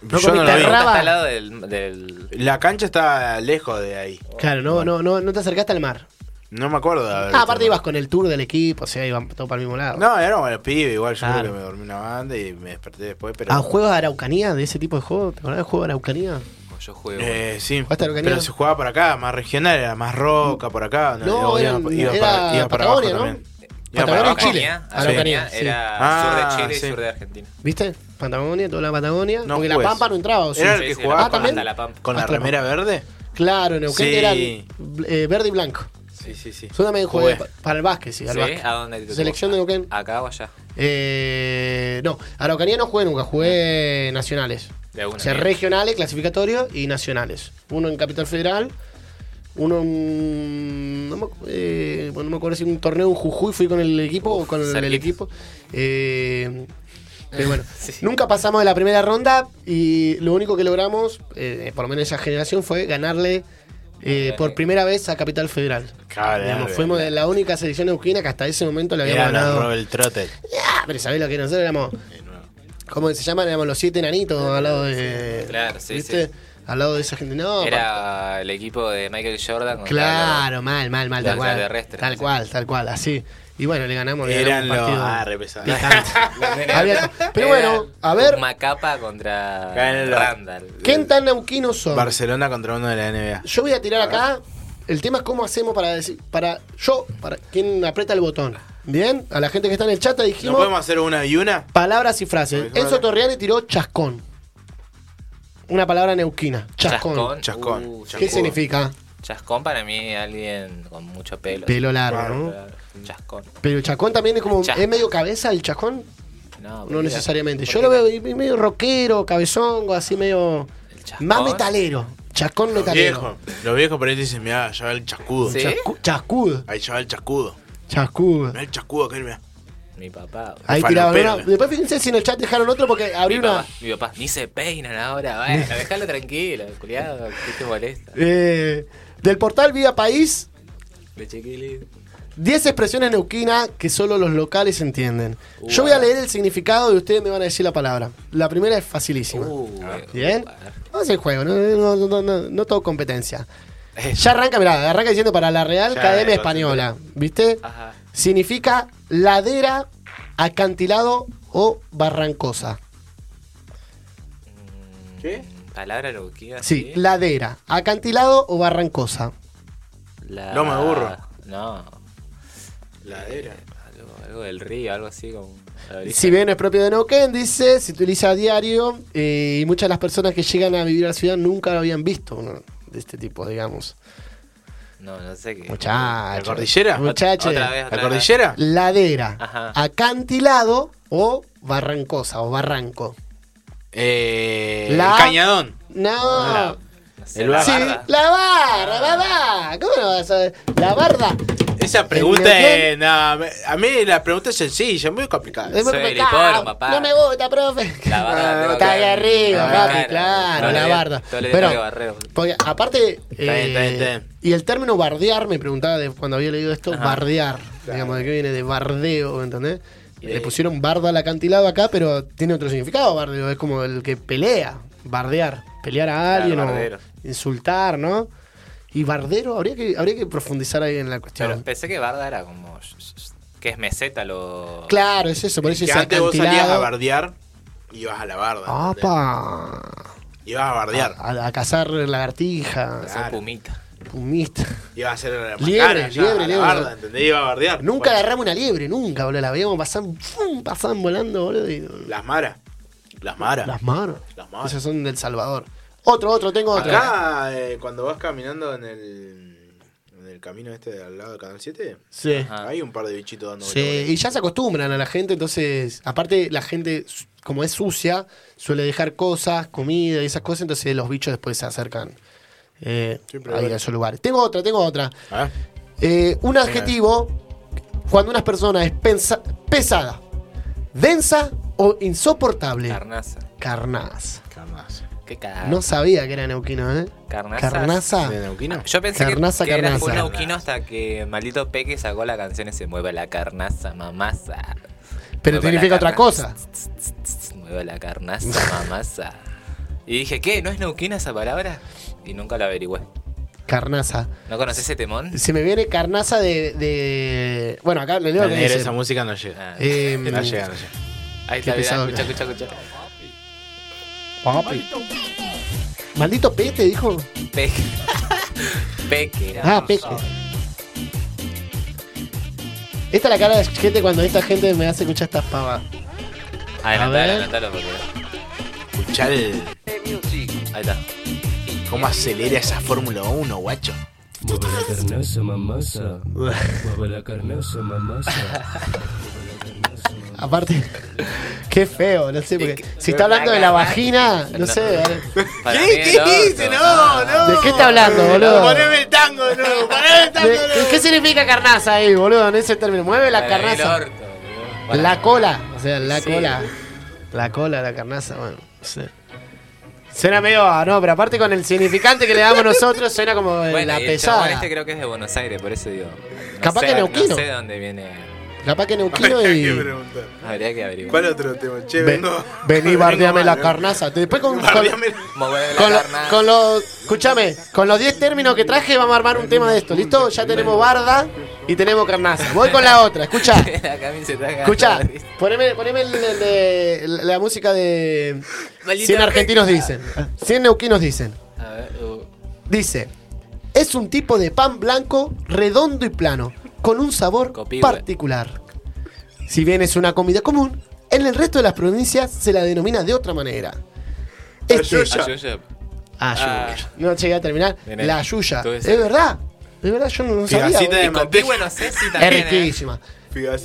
No yo no comiste lo vi. Está al lado del, del- La cancha está lejos de ahí. Claro, no, no, no, no te acercaste al mar. No me acuerdo de haber Ah, aparte ibas con el tour del equipo, o sea, iban todo para el mismo lado. No, éramos los pibes, igual yo Claro. creo que me dormí una banda y me desperté después, pero... Ah, juegos de Araucanía, de ese tipo de juego. ¿Te acordás del juego de Araucanía? Yo juego. Eh, sí, pero se jugaba por acá, más regional, era más roca por acá. No, iba, era- iba era para, iba para Patagonia, abajo ¿no? también. Iba Patagonia Chile. Araucanía, Araucanía, Araucanía sí. era Ah, sur de Chile sí. y sur de Argentina. ¿Viste? Patagonia, toda la Patagonia. No porque la Pampa no entraba, ¿o sí? Era el que jugaba con- la Pampa. con la Hasta la remera verde. Claro, en Neuquén Sí. eran eh, verde y blanco. Sí, sí, sí. Yo también jugué Jugué. pa- para el básquet, sí, al ¿Sí? básquet. ¿A dónde te? Selección de Neuquén. ¿Acá o allá? Eh, no, Araucanía no jugué nunca, jugué nacionales. De una. O sea, bien. regionales, clasificatorios y nacionales. Uno en Capital Federal, uno en. No me, eh, bueno, no me acuerdo si un torneo en Jujuy fui con el equipo o con el, equipo. Eh, pero bueno, <laughs> Sí. nunca pasamos de la primera ronda y lo único que logramos, eh, por lo menos esa generación, fue ganarle eh, por primera vez a Capital Federal. Digamos, fuimos de la única selección neuquina que hasta ese momento le habíamos la ganado. Robert Trottel. Ah, pero sabés lo que nosotros éramos. ¿Cómo se llaman? Éramos los siete enanitos al lado de. Claro, sí, ¿viste? sí. Al lado de esa gente. No, Era el equipo de Michael Jordan. Claro, mal, mal, mal, tal cual. Tal cual, tal cual, así. Y bueno, le ganamos. le Eran ganamos los. Ah. <laughs> Había- Pero bueno, a ver, Macapa contra. Randall. ¿qué tan neuquinos son? Barcelona contra uno de la NBA. Yo voy a tirar acá. El tema es cómo hacemos para decir. Para. Yo, para quien aprieta el botón. Bien, a la gente que está en el chat ¿No dijimos podemos hacer una y una? palabras y frases. Enzo Torriani tiró chascón. Una palabra neuquina. Chascón. Chascón. Chascón. Uh, ¿Qué Chascón. significa? Chascón para mí alguien con mucho pelo. Pelo largo, ¿no? Claro, Chascón. Pero el chascón también es como. ¿Es medio cabeza el chascón? No, No necesariamente. Yo lo veo medio rockero, cabezongo, así medio. el chascón- Más metalero. Chascón metalero. viejos, los viejos por ahí dicen, mirá, ya va el chascudo. Sí. Chascu- chascudo. Ahí ya va el chascudo. Chascudo. Mirá el chascudo aquel, mirá. Mi papá. Ahí tiraron. una- que- Después fíjense si en el chat dejaron otro porque abrí Mi una. papá, mi papá, ni se peinan ahora, bueno, <laughs> déjalo tranquilo, culiado, ¿qué te molesta? eh, del portal Vía País, De chiquilín. 10 expresiones neuquinas que solo los locales entienden. Yo voy a leer el significado y ustedes me van a decir la palabra. La primera es facilísima. Uh, Bien. Vamos a hacer juego, no, no, no, no, no todo competencia. Eh, Ya arranca, mirá, arranca diciendo para la Real Ya, Academia eh, Española. ¿Viste? Ajá. Significa ladera, acantilado o barrancosa. Mm, ¿Qué? Palabra neuquina. Sí, ladera, acantilado o barrancosa. La... Loma de burro. No. Ladera. Algo, algo del río, algo así como. la. Si bien es propio de Neuquén, dice, se utiliza a diario eh, y muchas de las personas que llegan a vivir a la ciudad nunca lo habían visto uno de este tipo, digamos. No, no sé qué. ¿La Muchachos. cordillera? Muchachos. Otra vez, otra ¿La vez. cordillera? Ladera, Ajá. acantilado o barrancosa o barranco. Eh, La- El cañadón. No. No, no sé, El la Sí, barda. la barra, la barra. ¿Cómo no vas a ver? La barda. Esa pregunta es. no, a mí la pregunta es sencilla, muy complicada. Es muy papá. No me gusta, profe. La barda. Está ahí arriba, papi, claro. claro, la barda. Pero-. Porque aparte. bien, está bien, está eh, bien. y el término bardear, me preguntaba de cuando había leído esto, Ajá. bardear. Digamos, de qué viene de bardeo, ¿me entendés? Le pusieron barda al acantilado acá, pero tiene otro significado, bardeo. Es como el que pelea, bardear. Pelear a alguien bardero. o insultar, ¿no? Y bardero, habría que, habría que profundizar ahí en la cuestión. Pero pensé que Barda era como. que es meseta lo. Claro, es eso, por eso que es antes vos salías a bardear y ibas a la barda. ¡Apa! Ibas a bardear. A, a cazar lagartija, Claro. pumita. pumista. Ibas a hacer la Liebre, liebre, liebre. barda, ¿entendés? Iba a bardear. Nunca Bueno, agarramos una liebre, nunca, boludo. La veíamos pasando, ¡fum! pasaban volando, boludo. Las maras. Las maras. Las manos. Las maras. Esas son del Salvador. Otro, otro, tengo otro. Acá, eh, cuando vas caminando en el, en el camino este al lado del Canal 7, Sí. Hay un par de bichitos dando Sí, vueltas y ya se acostumbran a la gente, entonces, aparte la gente, como es sucia, suele dejar cosas, comida y esas cosas, entonces los bichos después se acercan eh, ahí bueno. a esos lugares. Tengo otra, tengo otra. Ah, Eh, un adjetivo cuando una persona es pensa- pesada, densa o insoportable. Carnaza. Carnaza. Carnaza. Qué cagada. No sabía que era neuquino, ¿eh? Carnaza. Carnaza. ¿De Neuquino? Yo pensé que- Carnaza, que, era carnaza. un neuquino hasta que Maldito Peque sacó la canción y se mueve la carnaza, mamasa. Pero Mueve significa otra cosa. Mueve la carnaza, <laughs> mamasa. Y dije, ¿qué? ¿No es neuquina esa palabra? Y nunca la averigüé. Carnaza. ¿No conoces ese temón? Se me viene carnaza de. de- Bueno, acá le leo lo que dice. esa música no llega. Ah, Eh, No llega, no llega. ahí está, escucha, escucha, escucha. Papi. Maldito pete, dijo. Peque. <laughs> Peque. Ah, peque. Esta es la cara de gente cuando esta gente me hace escuchar estas pavas. Adelantalo, ver. adelantalo porque. Escuchar el, Ahí está. cómo acelera esa Fórmula 1, guacho. Mueve la carnaza, mamasa. Mueve la carnaza, mamasa. <laughs> Aparte, <laughs> qué feo, no sé, porque que- si está hablando de la vagina, no sé. <laughs> ¿Qué? ¿Qué dice? No, no. ¿De qué está hablando, boludo? Poneme el tango, no. Poneme el tango, De- no. ¿qué, qué significa carnaza ahí, boludo? En ese término. Mueve la Para mí el carnaza. orto. La cola. O sea, la Sí. cola. La cola, la carnaza, bueno, no sé. Suena medio. No, pero aparte con el significante que le damos nosotros, suena como de Bueno, la y el chabón pesada. este creo que es de Buenos Aires, por eso digo. No Capaz sé- que neuquino. No sé de dónde viene. Capaz que Neuquino Habría que y. preguntar. Habría que averiguar. ¿Cuál otro tema? Che, Ve- vengo. vení, <laughs> bardeame la ¿no? carnaza. Después con, con, Bardeame- Mover la con, lo- carnaza. con los. Escúchame, con los 10 términos que traje vamos a armar un tema de esto, ¿listo? Ya tenemos barda y tenemos carnaza. Voy con la otra, escucha. <laughs> Escucha, <laughs> poneme, poneme el- el de- la música de. Maldita 100 argentinos dicen. 100 neuquinos dicen. A ver, uh, Dice: Es un tipo de pan blanco, redondo y plano, con un sabor Copihue. particular. Si bien es una comida común, en el resto de las provincias se la denomina de otra manera. Este, Ayuya. ayuya. Ah, Ah. No llegué a terminar. La yuya. Tuve Es verdad. Es verdad, yo no, sabía. Figacita boludo. de Y con manteca. bueno, sé si Es también. riquísima.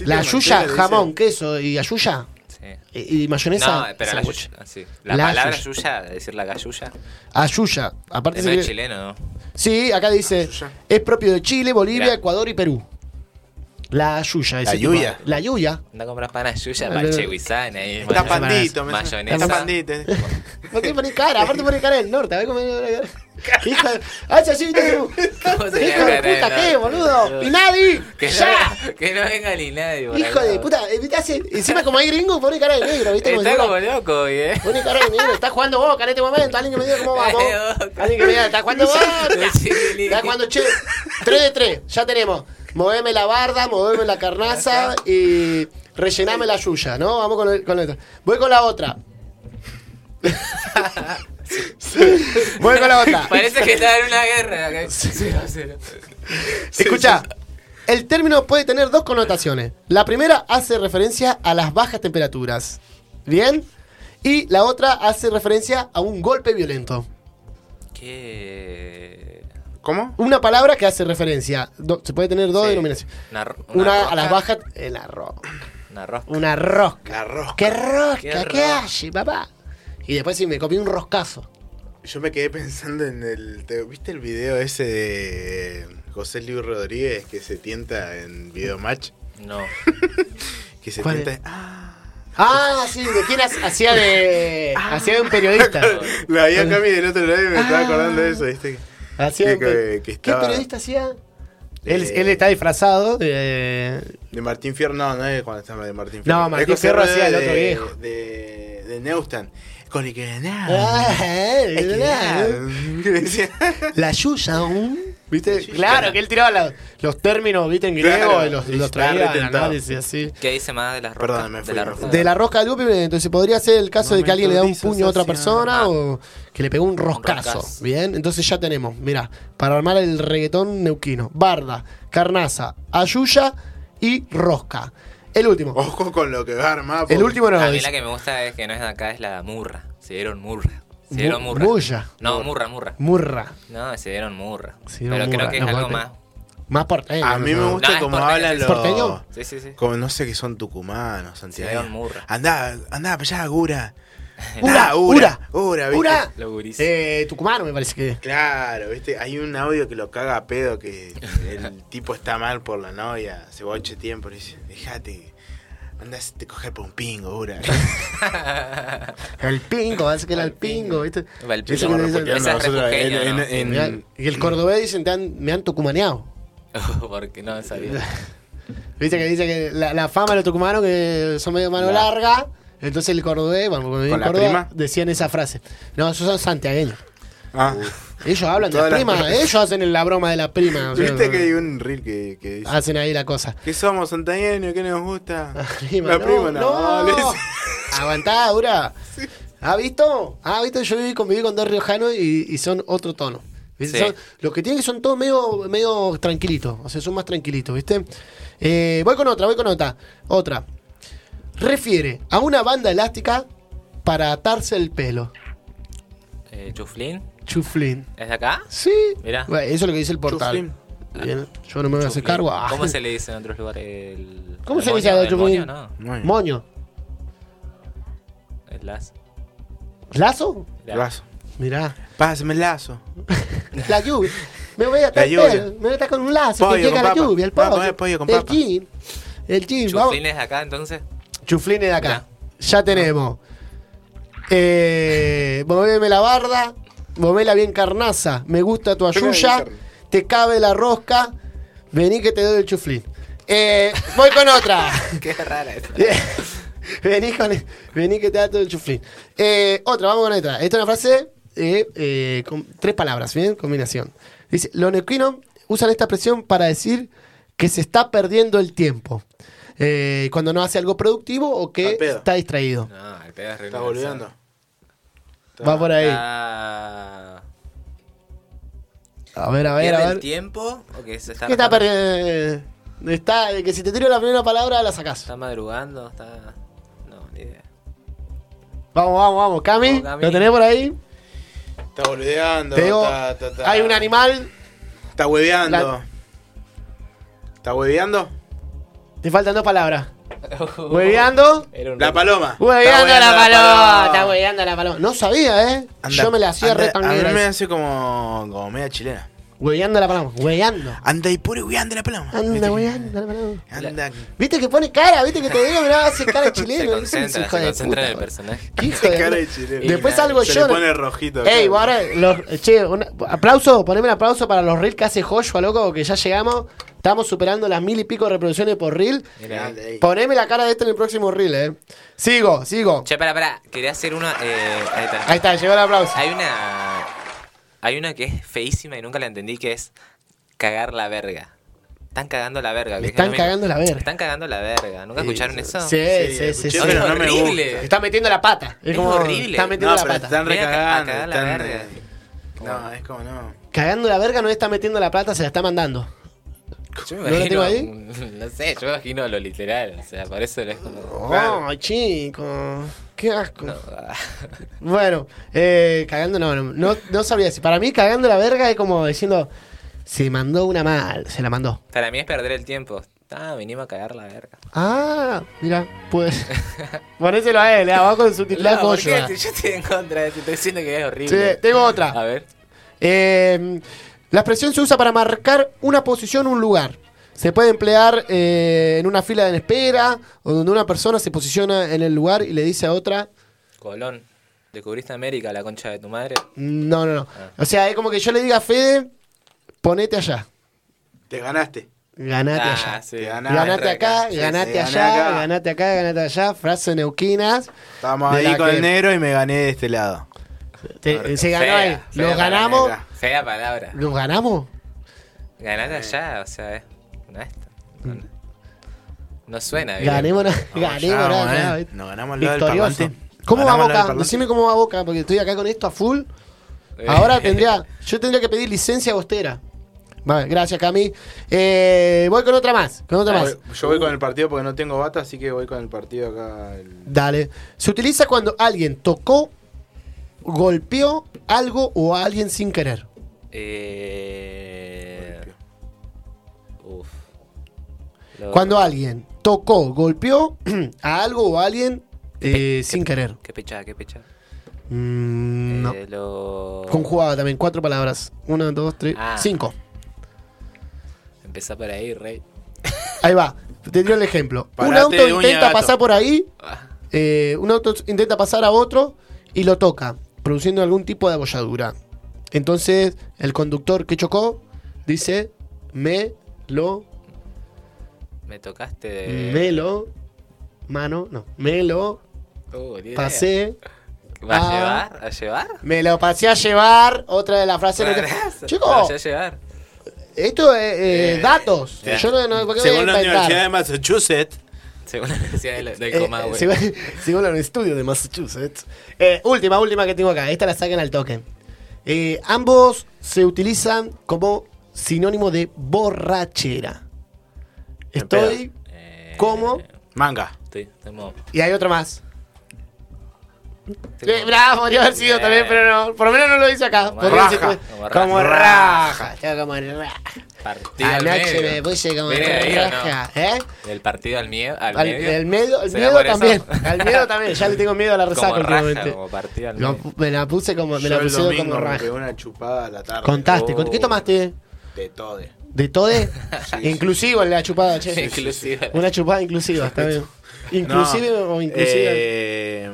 La de yuya, manteca, le jamón, dice. queso y ayuya. Sí. Y, y mayonesa. No, pero la yuya. ah, sí. La, La palabra yuya. decir la galluya. Ayuya. Aparte No es chileno, ¿no? Sí, acá dice, Ayuya. es propio de Chile, Bolivia, Mirá. Ecuador y Perú. La yuya. ese La tipo yuya. La yuya. Anda a comprar pan a yuya, Ah, pan no. cheguizán ahí. Está Mayonesa. pandito, me Mayonesa. Está pandito. <laughs> ¿Por qué pones cara? Aparte pones cara del norte. A ver cómo ¿Qué hija de... Ah, ya sí, viste tú. <laughs> ¿Cómo se ¿Qué hijo llama de del puta qué, boludo? boludo? ¡Pinadi! Que ¡Ya! que no venga ni nadie. por Hijo acá. de puta. eh, ¿viste? Hace- Encima como hay gringo, pone cara de negro, ¿viste? Como si Está fuera- como loco hoy, eh. Pone cara de negro. Está jugando Boca en este momento. Alguien que me diga cómo vamos. <laughs> Boca. Alguien que me diga, está jugando Boca. Está jugando che. 3 de 3. Ya tenemos. Moveme la barda, moveme la carnaza y rellename la yuya, ¿no? Vamos con, el- con la otra. Voy con la otra. <laughs> Voy con la otra. Parece que está en una guerra. cero. Escucha, el término puede tener dos connotaciones. La primera hace referencia a las bajas temperaturas. ¿Bien? Y la otra hace referencia a un golpe violento. ¿Qué? ¿Cómo? Una palabra que hace referencia. do- se puede tener dos Sí. denominaciones. Una, ro- Una, rosca. a las bajas. El arroz. Una rosca. Una rosca. La rosca. ¡Qué rosca! Qué ¿Qué, hay, papá? Y después sí me copié un roscazo. Yo me quedé pensando en el. ¿te- ¿Viste el video ese de José Luis Rodríguez que se tienta en Video Match? No. <laughs> Que se ¿Cuál tienta. Ah. Ah, sí, ¿de quién ha- hacía de. hacía de un periodista. <laughs> La vi acá a mí del otro lado y me estaba Ah. acordando de eso, ¿viste? Hacía Que- de que- que ¿Qué estaba- periodista hacía? Él, Eh, él está disfrazado de. De Martín Fierro, no, no es cuando estaba de Martín Fierro. No, Martín Fierro hacía el otro de- viejo. De, de Neustan. Con el que Ah, eh, <laughs> La Yuya, un. ¿Viste? Claro, que él tiraba la- los términos, ¿viste? En griego Claro, y los, y los traía análisis así. ¿Qué dice más de las roscas? Perdón, me de la rosca. De la rosca del golpe, entonces podría ser el caso de que alguien le da un puño a otra persona Ah. o que le pegó un roscazo. roscazo. Bien, entonces ya tenemos, mira, para armar el reggaetón neuquino: barda, carnaza, ayuya y rosca. El último. Ojo con lo que va a armar. el porque- último no. a mí la que me gusta es que no es de acá, es la murra. Se dieron murra. Se dieron Mu- murra. mulla. No, murra, murra. Murra. No, se dieron murra. Se dieron Pero murra, creo que es no, algo más Más porteño. A mí no me gusta No, es como porteño, hablan sí. los. ¿Porteño? Sí, sí, sí. Como no sé que son tucumanos, ven murra. Andá, andá, para allá, Gura. Ura, Ura, Ura, ¿viste? Ura. Lo guris. Eh, Tucumano me parece que. Claro, viste, hay un audio que lo caga a pedo que <laughs> el tipo está mal por la novia hace ocho tiempo. Le dice, dejate, andás te coger por un pingo, Ura. El pingo, parece que era el pingo, ¿viste? El pingo, es Nosotros en- refugeño, en- ¿no? en- Mirá, y el cordobés dicen, te han- me han tucumaneado. <laughs> Porque no sabía. <laughs> Viste que dice que la, la fama de los tucumanos que son medio mano Claro. larga. Entonces el cordobés, bueno, cuando ¿Con Córdoba, prima? decían esa frase. No, esos son santiagueños. Ah, Ellos hablan de Todas la las prima, ellos hacen la broma de la prima. o sea, viste que hay un reel que, que dice, Hacen ahí la cosa. ¿qué somos, santañeños? ¿Qué nos gusta? <laughs> Prima, la prima no, dice. Aguantá, dura. <laughs> ¿Ha visto? ¿Ha visto? Yo viví, conviví con dos riojanos y, y son otro tono. ¿Viste? Sí. Son- los que tienen que son todos medio, medio tranquilitos. O sea, son más tranquilitos, ¿viste? Eh, voy con otra, voy con otra. Otra. Refiere a una banda elástica para atarse el pelo. Eh, Chuflín, Chuflín. ¿es de acá? Sí. Mirá. Bueno, eso es lo que dice el portal. Chuflín. Bien, Yo no me voy a hacer cargo. Ah. ¿Cómo se le dice en otros lugares? El, ¿Cómo el se le dice moño? a ¿El Chuflín? moño? No. Moño. el lazo. ¿Lazo? Mirá. Lazo. Mirá. Pásame el lazo. <laughs> La lluvia. Me voy a el pelo, Me voy a atar con un lazo. Pollo que llega la papa. lluvia, el Vamos a pollo. comer pollo con el gin. El. Vamos. ¿Chuflín es de acá entonces? Chuflín es de acá. Ya tenemos. Eh, moveme la barda. Movela bien carnaza. Me gusta tu ayuya. Te cabe la rosca. Vení que te doy el chuflín. Eh, voy con otra. <laughs> Qué rara esta. <laughs> vení, con, vení que te da todo el chuflín. Eh, otra, vamos con otra. Esta es una frase eh, eh, con tres palabras, ¿bien? Combinación. Dice, los neuquinos usan esta expresión para decir que se está perdiendo el tiempo. Eh, cuando no hace algo productivo o que está distraído. No, el pedo es Está volviendo. Va por ahí. A ver, a ver, ¿Pierde a el ver. tiempo o que se está... ¿Qué está perdiendo? Está, que si te tiro la primera palabra la sacás. ¿Está madrugando? ¿Está...? No, ni idea. Vamos, vamos, vamos. Cami, Vamos, Cami. ¿lo tenés por ahí? Está volviendo. Te digo, está, está, está. hay un animal. Está hueveando. La- ¿Está hueveando? Te faltan dos palabras. <laughs> Hueveando. La paloma. Hueveando la paloma. Está hueveando la paloma. No sabía, ¿eh? Anda- Yo me la hacía anda- re A mí me hace como, como media chilena. Hueveando la paloma. Hueveando. Anda y puro hueveando la paloma. Anda, hueveando la paloma. Anda. ¿Viste que pone cara? ¿Viste que te digo? Mirá, hace <laughs> cara de Se chileno. ¿viste? concentra, se concentra en el personaje. ¿Qué hijo de Cara de chileno. Después salgo Se yo. le pone rojito. Ey, ahora, los, che, un aplauso, poneme un aplauso para los reels que hace Joshua, loco, que ya llegamos. Estamos superando las mil y pico reproducciones por reel. Poneme la cara de este en el próximo reel, eh. Sigo, sigo. Che, para, para. Quería hacer una... Eh, ahí está. Ahí está, llegó el aplauso. Hay una... Hay una que es feísima y nunca la entendí, que es cagar la verga. Están cagando la verga. Le están cagando la verga. Están cagando la verga. ¿Nunca escucharon eso? Sí, sí, sí. sí. No, pero es no me horrible. gusta. Está metiendo la pata. Es, Es como. horrible. Está metiendo No, la pata. están recagando. cagar la están- verga. No, es como no. Cagando la verga no está metiendo la plata, se la está mandando. Yo ¿No lo tengo ahí? <laughs> No sé, yo me imagino lo literal. O sea, por eso es como. Ay, chico. Qué asco. No, ah. <laughs> Bueno, eh, cagando no, no, no, sabría decir. Para mí, cagando la verga es como diciendo, se mandó una mal, se la mandó. Para mí es perder el tiempo. Ah, venimos a cagar la verga. Ah, mira, pues. <laughs> Ponéselo a él, eh, abajo con su titular No, yo estoy en contra de esto, estoy diciendo que es Sí, horrible. tengo otra. A ver. Eh, la expresión se usa para marcar una posición un lugar. Se puede emplear eh, en una fila de espera o donde una persona se posiciona en el lugar y le dice a otra, Colón. ¿Descubriste América, la concha de tu madre? no, no, no. Ah. O sea, es como que yo le diga a Fede, ponete allá, Te ganaste. ganate Ah, allá. sí. Ganate acá, Sí, ganate sí, allá, acá. ganate acá, ganate allá. Frase neuquinas. Estábamos ahí con que- el negro y me gané de este lado. Te- se ganó ahí. fea ¿Lo ganamos? palabra. Fea palabra. ¿Lo ganamos? Ganate allá, o sea, es una esta. No, no suena bien. Ganemos, <laughs> Vamos, ganemos. ganamos, eh. Nos ganamos lo del Victorioso. parlante. ¿Cómo va Ganamos del Boca? Decime cómo va Boca, porque estoy acá con esto a full. Eh, Ahora tendría, yo tendría que pedir licencia bostera. Vale, gracias Cami. Eh, voy con otra más, con otra más. Voy- Yo voy con el partido porque no tengo bata, así que voy con el partido acá. el- Dale. Se utiliza cuando alguien tocó, golpeó algo o a alguien sin querer. Eh, Lo- Cuando alguien tocó, golpeó <clears throat> a algo o a alguien eh, sin querer. ¿Qué pecha? ¿Qué pecha? Mm, no. Eh, lo... También, cuatro palabras. Una, dos, tres, Ah. cinco. Empezá por ahí, rey. Ahí va. Te tiro el ejemplo. <laughs> un auto intenta gato. pasar por ahí. Ah, eh, un auto intenta pasar a otro y lo toca, produciendo algún tipo de abolladura. Entonces, el conductor que chocó dice: Me lo, Me tocaste de... me lo, mano, no, me lo Uh, pasé, ¿Va a llevar? ¿A llevar? me lo pasé a llevar. Otra de las frases. ¿Va Chicos, a llevar? esto es eh, datos. ya. Yo no, no ¿por qué voy a Según la? Universidad de Massachusetts, Según la necesidad del, del Eh, según, según el estudio de Massachusetts. Eh, última, última que tengo acá. Esta la sacan al toque. Eh, ambos se utilizan como sinónimo de borrachera. Estoy. Eh, ¿Cómo? manga. Y hay otro más. Eh, bravo, podría haber sido también, pero no. Por lo menos no lo dice acá. Como raja. decir- Como Como raja. raja. Ya, como raja. Partido al medio. me puse como raja. ¿Eh? Del partido al, miedo, al, Al, medio. el medio, el ¿Será miedo también. Al miedo <laughs> también. Ya le tengo miedo a la resaca como raja, últimamente. como partido al medio. me la puse como, me Yo la el pusieron domingo como me raja. una chupada a la tarde. Contaste, Oh. ¿qué tomaste? De todo. ¿De tode? <laughs> Inclusivo en la chupada, che. Una chupada inclusiva, está bien. <laughs> Inclusive o inclusive. Eh,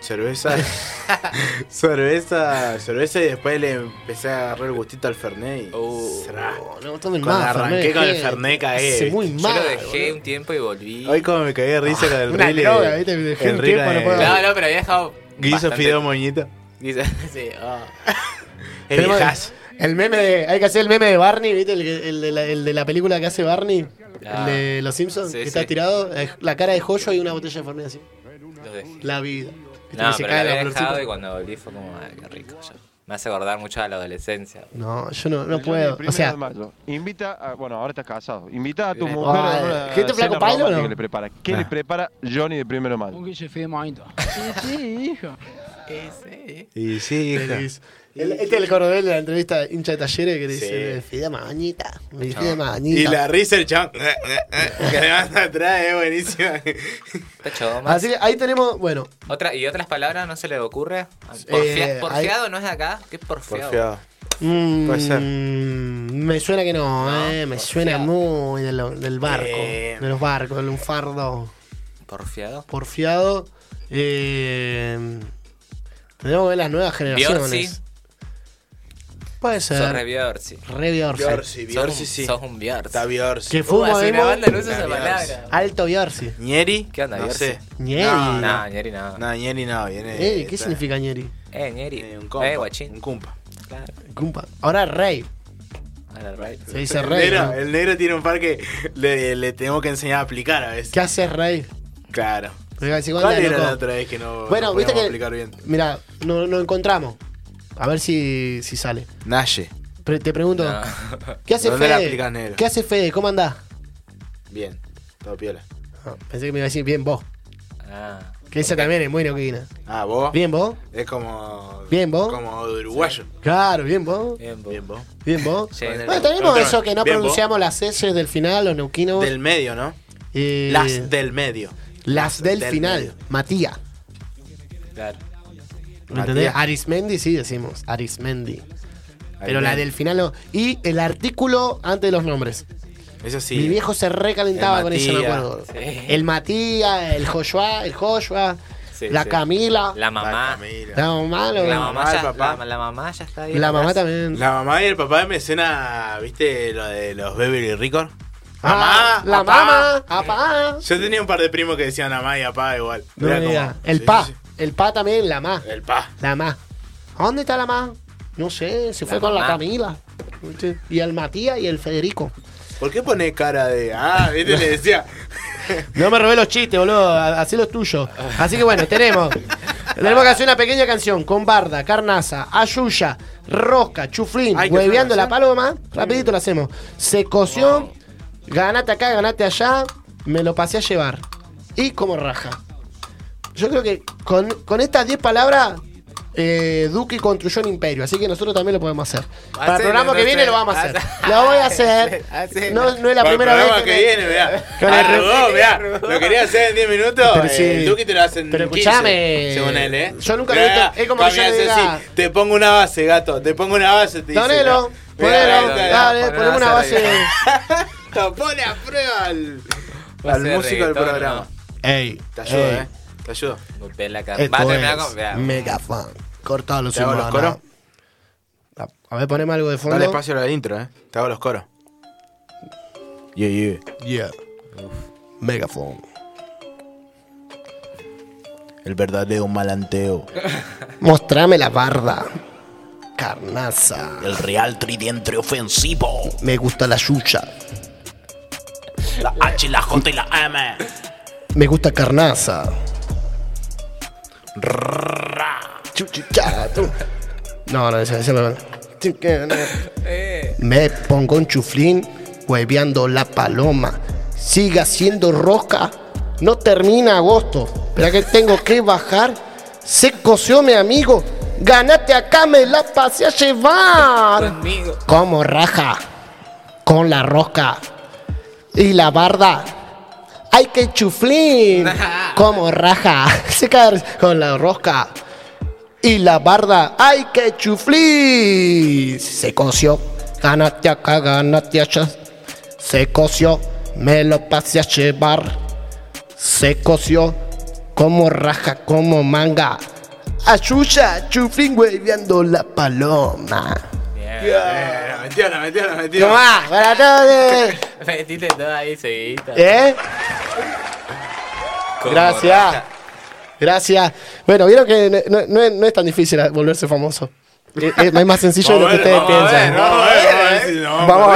cerveza. <laughs> cerveza. Cerveza y después le empecé a agarrar el gustito al Fernet. Y. Será. No, no tomen Cuando más. arranqué Fernet, con el que Fernet caí. muy Yo mal. lo dejé un tiempo y volví. Hoy como me cagué de risa con el reel. droga, ¿viste? Dejé el un reel tiempo, no puedo- No, no, pero había dejado. Guiso bastante- fideo moñito. Guiso, <laughs> sí. ah. <laughs> El meme de. Hay que hacer el meme de Barney, ¿viste? El, que- el de, la, el de la película que hace Barney. Ah. El de Los Simpsons, Sí, que está tirado. eh, La cara de joyo y una botella de Fernet así. La vida. ¿Viste No, se pero cae lo la había dejado y cuando volví fue como, ay, qué rico. yo. Me hace acordar mucho a la adolescencia. No, yo no, no puedo. primero O sea, de mayo. Invita a, bueno, ahora estás casado. Invita a tu Bien. mujer Ah, a una ¿gente flaco cena pailo o romántica no? que le prepara. ¿Qué Nah. le prepara Johnny de primero de mayo? Un guille fidemoito. Sí, sí, hijo. <laughs> Y sí, hija. El- este es el coronel de la entrevista hincha de talleres que le Sí. dice: Fide mañita, me fide Y mañita. la risa el chabón. que le manda atrás es buenísima. <laughs> Así que ahí tenemos, bueno, Otra, ¿Y otras palabras no se le ocurre? Porfia- Eh, ¿Porfiado no es de acá? ¿Qué es porfiado? Porfiado. mm, Puede ser. me suena que no, No, eh, me porfiado. suena muy de lo- del barco, Eh. de los barcos, del lunfardo ¿Porfiado? porfiado. Eh, tenemos que ver las nuevas generaciones. Biorsi. Puede Sos ser. re Biorsi. Re Biorsi. Biorsi, Sos Biorsi un- sí. Sos un Biorsi. Está Biorsi. Que Uh, fumo hace una emo, banda no usa esa palabra. Alto Biorsi. ¿Ñeri? ¿Qué onda, no Biorsi? sé. Ñeri. No, No, Ñeri no. No, Ñeri no. Viene, Eh, ¿Qué está- significa ñeri? Eh, Ñeri. eh, un compa. Eh, guachín. Un compa. Claro. Cumpa. Ahora rey. Ahora, right. Se dice El rey. negro, ¿no? el negro tiene un par que le, le tenemos que enseñar a aplicar a veces. ¿Qué haces rey? Claro. ¿Cuál "Onda, era loco". la otra vez que no Bueno, no viste que. aplicar bien? Mira, no, no encontramos. A ver si, si sale. Naye. Pre- te pregunto, No. ¿qué hace ¿Dónde la Fede? negro? ¿Qué hace Fede? ¿Cómo andás? Bien. Todo piola. Ah, pensé que me iba a decir bien vos. Ah. Que esa también es muy neuquina. Ah, vos. Bien vos. Es como. Bien, vos. Como uruguayo. Claro, bien vos. Bien, vos. Bien, vos. Bien vos. Sí. Bueno, tenemos eso que no bien, vos. pronunciamos las S del final, los neuquinos. Del medio, ¿no? Eh, Las del medio. las del, del final. medio. Matías. Claro. ¿Me entendés? Arismendi sí decimos. Arismendi. Pero la del final no. Y el artículo antes de los nombres. Eso sí. Mi viejo se recalentaba con eso, me acuerdo. Sí. El Matías, el Joshua, el Joshua, Sí, la sí. Camila, La mamá. Camila. la mamá, lo- La la, mamá, el ya, papá. la, la mamá ya está ahí. mamá atrás. también. La mamá y el papá me suena, ¿viste? Lo de los Beverly Records. Ah, la papá. mamá, papá. Yo tenía un par de primos que decían mamá y papá igual. No Era me como- digas. El sí, pa, sí, el pa también, la ma, sí. El pa. la ma. ¿A dónde está la ma? No sé, se La fue con la. Camila. Y el Matías y el Federico. ¿Por qué pone cara de.? Ah, <laughs> ¿viste? Le decía. No me robé los chistes, boludo. Hacé los tuyos. Así que bueno, tenemos. Tenemos que hacer una pequeña canción con Barda, Carnaza, Ayuya, Rosca, Chuflín, Hueveando la paloma. Rapidito lo hacemos. Se coció, ganate acá, ganate allá, me lo pasé a llevar. Y como raja. Yo creo que con, con estas 10 palabras eh, Duki construyó un imperio, así que nosotros también lo podemos hacer. Para el programa que no viene sé. lo vamos a hacer. Lo voy a hacer. <laughs> Hacelo. No, no es la Para primera el vez programa que, que, me- viene, mirá. que me- Arrugó, mirá. Lo quería hacer en 10 minutos. Pero sí. El Duki te lo hace en Pero 15, escuchame, Según él, ¿eh? yo nunca lo he visto, es como que yo le diga- así, Te pongo una base, gato. Te pongo una base. Te dice, Ponelo, dale, ponemos una base <laughs> pone a prueba al, músico del programa. Ey, Te ayudo, ey, eh. Te ayudo. No, ve la cara. Esto Va a terminar es con. vea. Mega fan. Cortalo, ¿Te hago los coros? A- A ver, poneme algo de fondo. Dale espacio a la intro, eh. Te hago los coros. Yeah, yeah. Yeah. Megafon. El verdadero malanteo. <laughs> Mostrame la barda. Carnaza. El real tridente ofensivo. Me gusta la yuya. La H, la J y la M. Me gusta carnaza. No, no, ese, ese no. Me pongo un chuflín hueveando la paloma. Siga siendo rosca. No termina agosto. Espera que tengo que bajar. Se coció mi amigo. Ganate acá, me la pasé a llevar. Como raja. Con la rosca. Y la barda. ¡Ay, que chuflín! <laughs> Como raja. <laughs> Se cae con la rosca. Y la barda. ¡Ay, que chuflín! Se coció. Gánate acá, gánate allá. Se coció. Me lo pasé a llevar. Se coció. Como raja, como manga. Ayuya, chuflín, hueveando la paloma. Yeah, metieron, metieron, metieron. Tomá, para todos. <laughs> Metiste todo ahí seguidito. ¿Eh? Gracias. Gracias. Bueno, vieron que no, no es, no es tan difícil volverse famoso. Es, es- es más sencillo de lo que ustedes piensan. vamos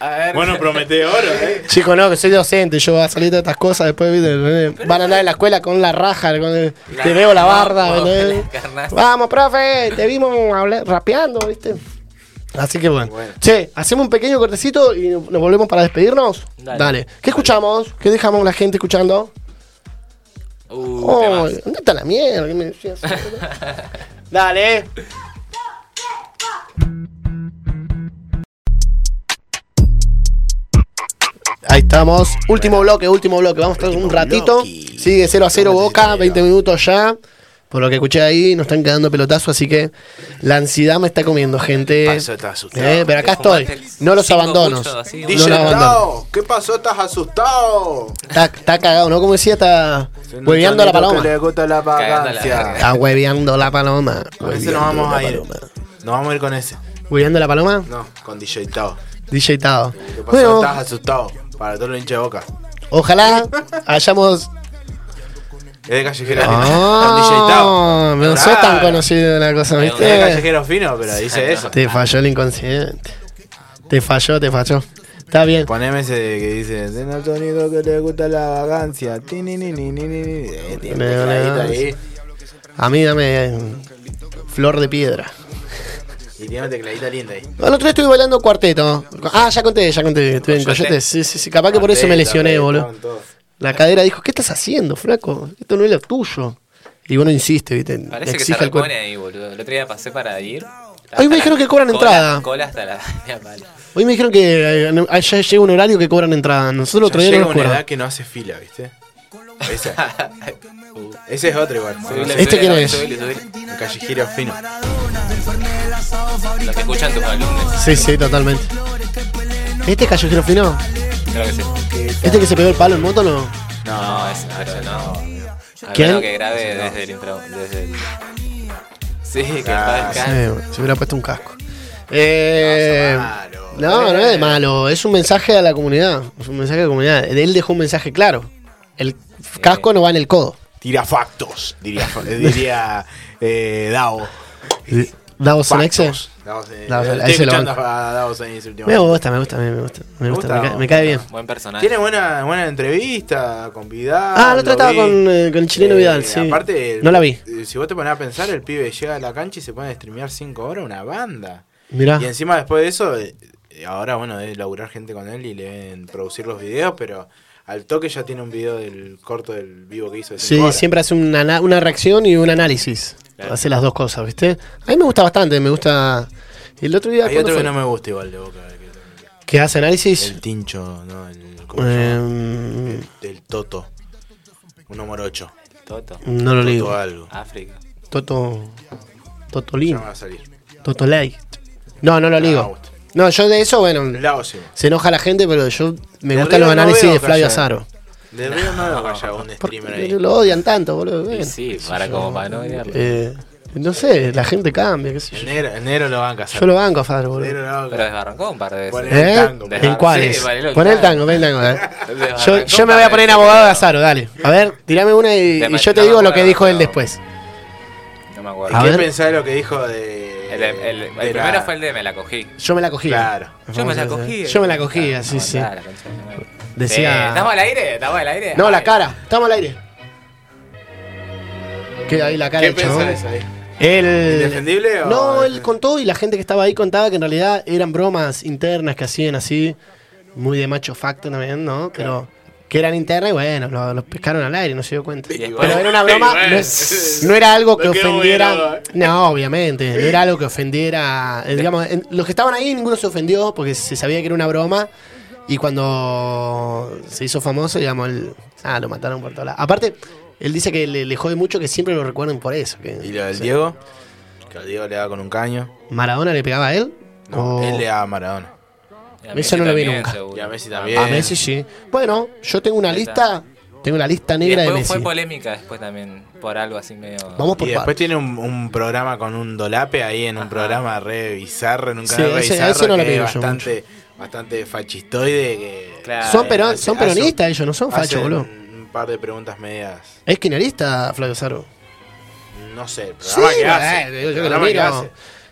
a ver. Bueno, promete oro, eh. Chicos, no, que soy docente, yo voy a salir de estas cosas después, ¿viste? Van a andar en la escuela con la raja, con el- te veo la barda, no. Vamos, profe, te vimos hablar- rapeando, ¿viste? Así que bueno. Che, hacemos un pequeño cortecito y nos volvemos para despedirnos. Dale. Dale. ¿Qué escuchamos? ¿Qué dejamos la gente escuchando? Uh, Oh. ¿Dónde está la mierda? ¿Qué me decías? <laughs> Dale. Ahí estamos. Último bloque, último bloque. Vamos a estar un ratito. Sigue 0 a 0 Boca, 20 minutos ya. Por lo que escuché ahí, nos están quedando pelotazos, así que la ansiedad me está comiendo, gente. Pasó, estás asustado. Eh, pero acá estoy. No los cinco abandono. puchos así, No los abandono. ¿qué pasó? ¿Estás asustado? Está, está cagado, ¿no? Como decía, está hueveando la paloma. Le gusta la vacancia. Está hueveando la paloma. Con ese nos vamos a ir. paloma. Nos vamos a ir con ese. ¿Hueveando la paloma? No, con DJ Tao. DJ Tao. ¿Qué pasó? Bueno, Estás asustado. Para todos los hinchas de boca. ojalá <laughs> hayamos. Es de callejero fino. Con DJ Tao. Ah, <laughs> no sos tan conocido de la cosa, Es de ¿viste? callejero fino, pero dice eso. Te falló el inconsciente. Te falló, te falló. Está bien. Poneme ese que dice, de el sonido que le gusta la vagancia. Ti, ni, ni, ni, ni, ni, ni. Eh. A mí dame eh, flor de piedra. Y tiene un tecladito lindo ahí. El otro día estuve bailando cuarteto. Ah, ya conté, ya conté. Estuve en Coyote. Sí, sí, sí. Capaz que por eso me lesioné, boludo. La cadera dijo, ¿qué estás haciendo, flaco? Esto no es lo tuyo. Y bueno, insiste, ¿viste? Parece Le que se cuerpo. repone ahí, boludo. El otro día pasé para ir. Hoy me dijeron que cobran Cola- entrada. Cola hasta la. <laughs> Hoy me dijeron que eh, ya llega un horario que cobran entrada. Nosotros el otro día no llega nos una cobran. edad que no hace fila, ¿viste? Ese, <laughs> ese es otro igual. Subile, ¿Este subile, quién no, es? subile, subile. Un callejero fino. Lo que escuchan tus alumnos. Sí, sí, totalmente. ¿Este callejero fino? Creo que sí. ¿Este que se pegó el palo en moto no? No, ese, ese no. ¿Quién? que grabe desde el intro. Desde el... Sí, que Ah, parezca. Sí, se hubiera puesto un casco. Eh, malo. no, no es de malo. Es un mensaje a la comunidad. Es un mensaje a la comunidad. Él dejó un mensaje claro. El casco no va en el codo. Tira factos, diría, diría eh, Dao. Davos Sonexe. Factos. Davos, eh, Davos, ahí Estoy se lo escuchando a Davos ese último Me gusta, me gusta, me gusta. Me, gusta, me, cae, me cae bien. Buen personaje. Tiene buena, buena entrevista con Vidal. Ah, lo vi. con, eh, con el chileno Eh, Vidal, sí. Aparte, no la vi. eh, Si vos te pones a pensar, el pibe llega a la cancha y se pone a streamear 5 horas una banda. Mirá. Y encima después de eso, eh, ahora bueno, debe laburar gente con él y le deben producir los videos, pero al toque ya tiene un video del corto del vivo que hizo de Sí, horas. siempre hace una, una reacción y un análisis. Hace las dos cosas, ¿viste? A mí me gusta bastante, me gusta. Y el otro día. Hay ¿cuándo otro que no me gusta igual de Boca. que- que hace análisis. El Tincho, ¿no? El, ¿Cómo se llama? Em, El Toto. Uno morocho. Toto. no lo Toto digo. algo. África. Toto. Ya Totolín. me va a salir. Totolay. No, no lo No, me digo. gusta. No, yo de eso, bueno, El se enoja la gente, pero yo me gustan los no análisis veo de Flavio. Azaro. De Río no lo vaya un streamer ahí. lo odian tanto, boludo. Y sí, para como para no odiarlo. Eh, no sé, la gente cambia, qué sé yo. negro, el negro lo van a casar. Yo lo banco a El boludo. lo a Pero desbarrancó un par de veces. ¿Eh? el tango. ¿En cuáles? Sí, Pon el tango. pon el tango. Yo, me voy a poner abogado de. Azaro, dale. A ver, tirame una y, yo te no, digo lo que no, dijo él después. No me acuerdo. ¿Y A qué ver. pensás de lo que dijo de. El, el- el de primero la- fue el de me la cogí. Yo me la cogía. Claro. Yo me la cogí. Yo me la cogía, sí, No, sí. Decía- Eh, ¿Estamos al aire? ¿Estamos al aire? No, la cara. Estamos al aire. Queda ahí la cara ¿Qué pensás ahí? Él. ¿Indefendible o.? No, él contó y la gente que estaba ahí contaba que en realidad eran bromas internas que hacían así, muy de macho facto también, ¿no? Pero que eran internas y bueno, lo- los pescaron al aire, no se dio cuenta. Pero era una broma, no, es- <laughs> no era algo que No ofendiera. bien, ¿no? No, obviamente, no era algo que ofendiera. eh, Digamos, en- los que estaban ahí ninguno se ofendió porque se sabía que era una broma. Y cuando se hizo famoso, digamos, él, ah, lo mataron por todas lados. Aparte, él dice que le, le jode mucho que siempre lo recuerden por eso. Que, ¿Y lo del o sea, Diego? Que al Diego le da con un caño. ¿Maradona le pegaba a él? No, O- él le da a Maradona. Y a Messi no lo vi también, nunca. seguro. Y a Messi también. A Messi sí. Bueno, yo tengo una lista, tengo la lista Y negra de después Messi. fue polémica después también, por algo así medio... Vamos por Y después tiene un, un programa con un dolape ahí en un programa re bizarro, en un Sí, canal re ese- bizarro ese no lo que es pido yo bastante, fascistoide que Claro. Son, pero, hace- son hace- peronistas ellos, no son fachos, boludo. un par de preguntas medias, Es kirchnerista Flavio Zaro. no sé, Sí, que hace. eh, yo que lo que miro. hace.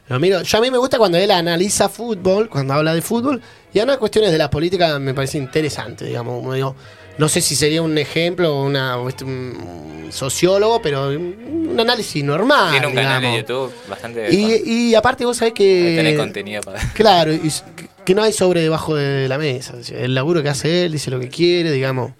Lo miro. Yo a mí me gusta cuando él analiza fútbol, cuando habla de fútbol, y habla de cuestiones de la política me parece interesante, digamos. como digo, no sé si sería un ejemplo o este, un sociólogo, pero un análisis normal. Tiene un canal de. YouTube bastante... Y, y aparte vos sabés Tiene que... contenido para... Claro, y que no hay sobre debajo de la mesa. El laburo que hace él, dice lo que quiere, digamos.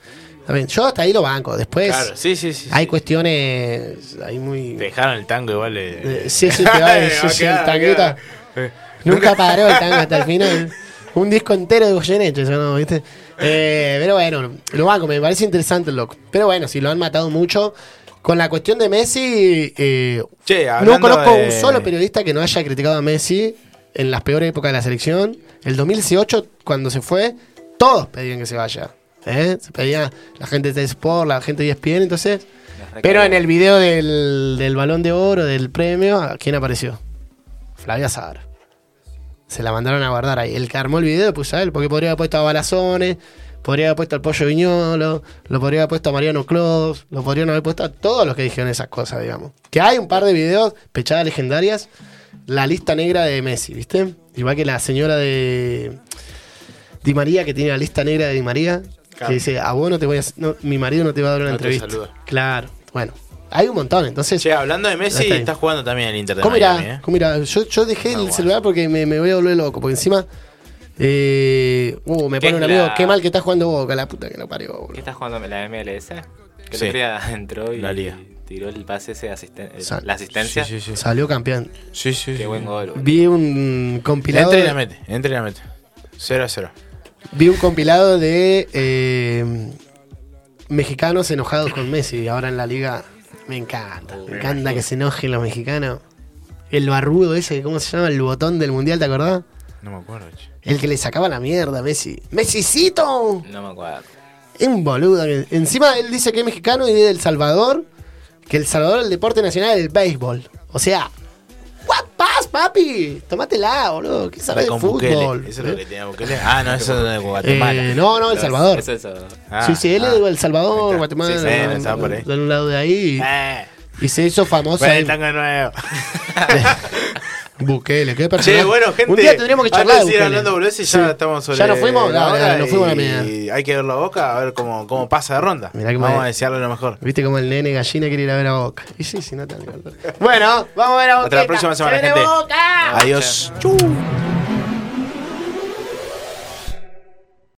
Bien, Yo hasta ahí lo banco. Después Claro, sí, sí, sí. hay cuestiones hay muy... Te dejaron el tango igual de... Eh, sí, sí, te va a decir, Va a sí, quedar, el va a tanguito. quedar. Eh. Nunca <laughs> paró el tango hasta el final. Un disco entero de Goyeneche, eso no, ¿viste? Eh, pero bueno, lo banco, me parece interesante el loco. Pero bueno, si lo han matado mucho. Con la cuestión de Messi, eh, Che, no conozco de- un solo periodista que no haya criticado a Messi en las peores épocas de la selección. El 2018, cuando se fue, todos pedían que se vaya. ¿eh? Se pedía la gente de Sport, la gente de ESPN, entonces. Pero en el video del, del balón de oro, del premio, ¿a ¿quién apareció? Flavia Zara. Se la mandaron a guardar ahí. El que armó el video puso a él, porque podría haber puesto a Balazones, podría haber puesto al Pollo Viñolo, lo podría haber puesto a Mariano Clos, lo podrían haber puesto a todos los que dijeron esas cosas, digamos. Que hay un par de videos, pechadas legendarias, la lista negra de Messi, ¿viste? Igual que la señora de Di María, que tiene la lista negra de Di María, Claro. que dice, a vos no te voy a... no, mi marido no te va a dar una No entrevista. Claro, bueno. Hay un montón, entonces... Che, hablando de Messi, Está está jugando también el Inter de ¿Cómo Miami, irá? ¿eh? ¿Cómo irá? Yo, yo dejé el bueno. celular porque me, me voy a volver loco. Porque encima. Eh, uh, me ¿Qué pone un amigo. la- Qué mal que está jugando Boca, la puta que no parió, ¿Qué boludo. estás jugando la MLS? Que Sí. entró y La liga. Tiró el pase ese de asisten- Sal- la asistencia. Sí, sí, sí. Salió campeón. Sí, sí, Qué sí. buen gol. boludo. Vi un compilado. Entra y la mete, entra y la mete. 0 a 0. Vi un compilado de eh, mexicanos enojados con Messi. Ahora en la liga. Me encanta. Me encanta que se enojen los mexicanos. El barrudo ese, ¿cómo se llama? El botón del mundial, ¿te acordás? No me acuerdo, che. El que le sacaba la mierda a Messi. ¡Mesicito! No me acuerdo. Es un boludo. Encima él dice que es mexicano y es de El Salvador. Que El Salvador el deporte nacional es el béisbol. O sea, what pass, papi? Tómatela, boludo. ¿Qué sabes de Bukele. fútbol? Eso es lo que tenía Bukele. Ah, no, eso es de Guatemala. Eh, no, no, El Salvador. Eso, eso. Ah, sí, sí, él ah. es de El Salvador. Guatemala. Sí, sí, estaba por ahí. de un lado de ahí. Eh, Y se hizo famoso el tango nuevo. <laughs> Bukele, qué persona. Che, bueno, gente. Un día tendríamos que charlar de hablando boludeces, Sí. ya estamos sobre ¿Ya nos fuimos? la hora nos fuimos a la y mierda. hay que ver la boca a ver cómo, cómo pasa de ronda. Mirá que Vamos me- a desearle lo mejor. Viste como el nene gallina quiere ir a ver a Boca. Y sí, sí, no te Bueno, vamos a ver a Boca. Hasta la próxima semana, gente. Boca! Adiós. Chau.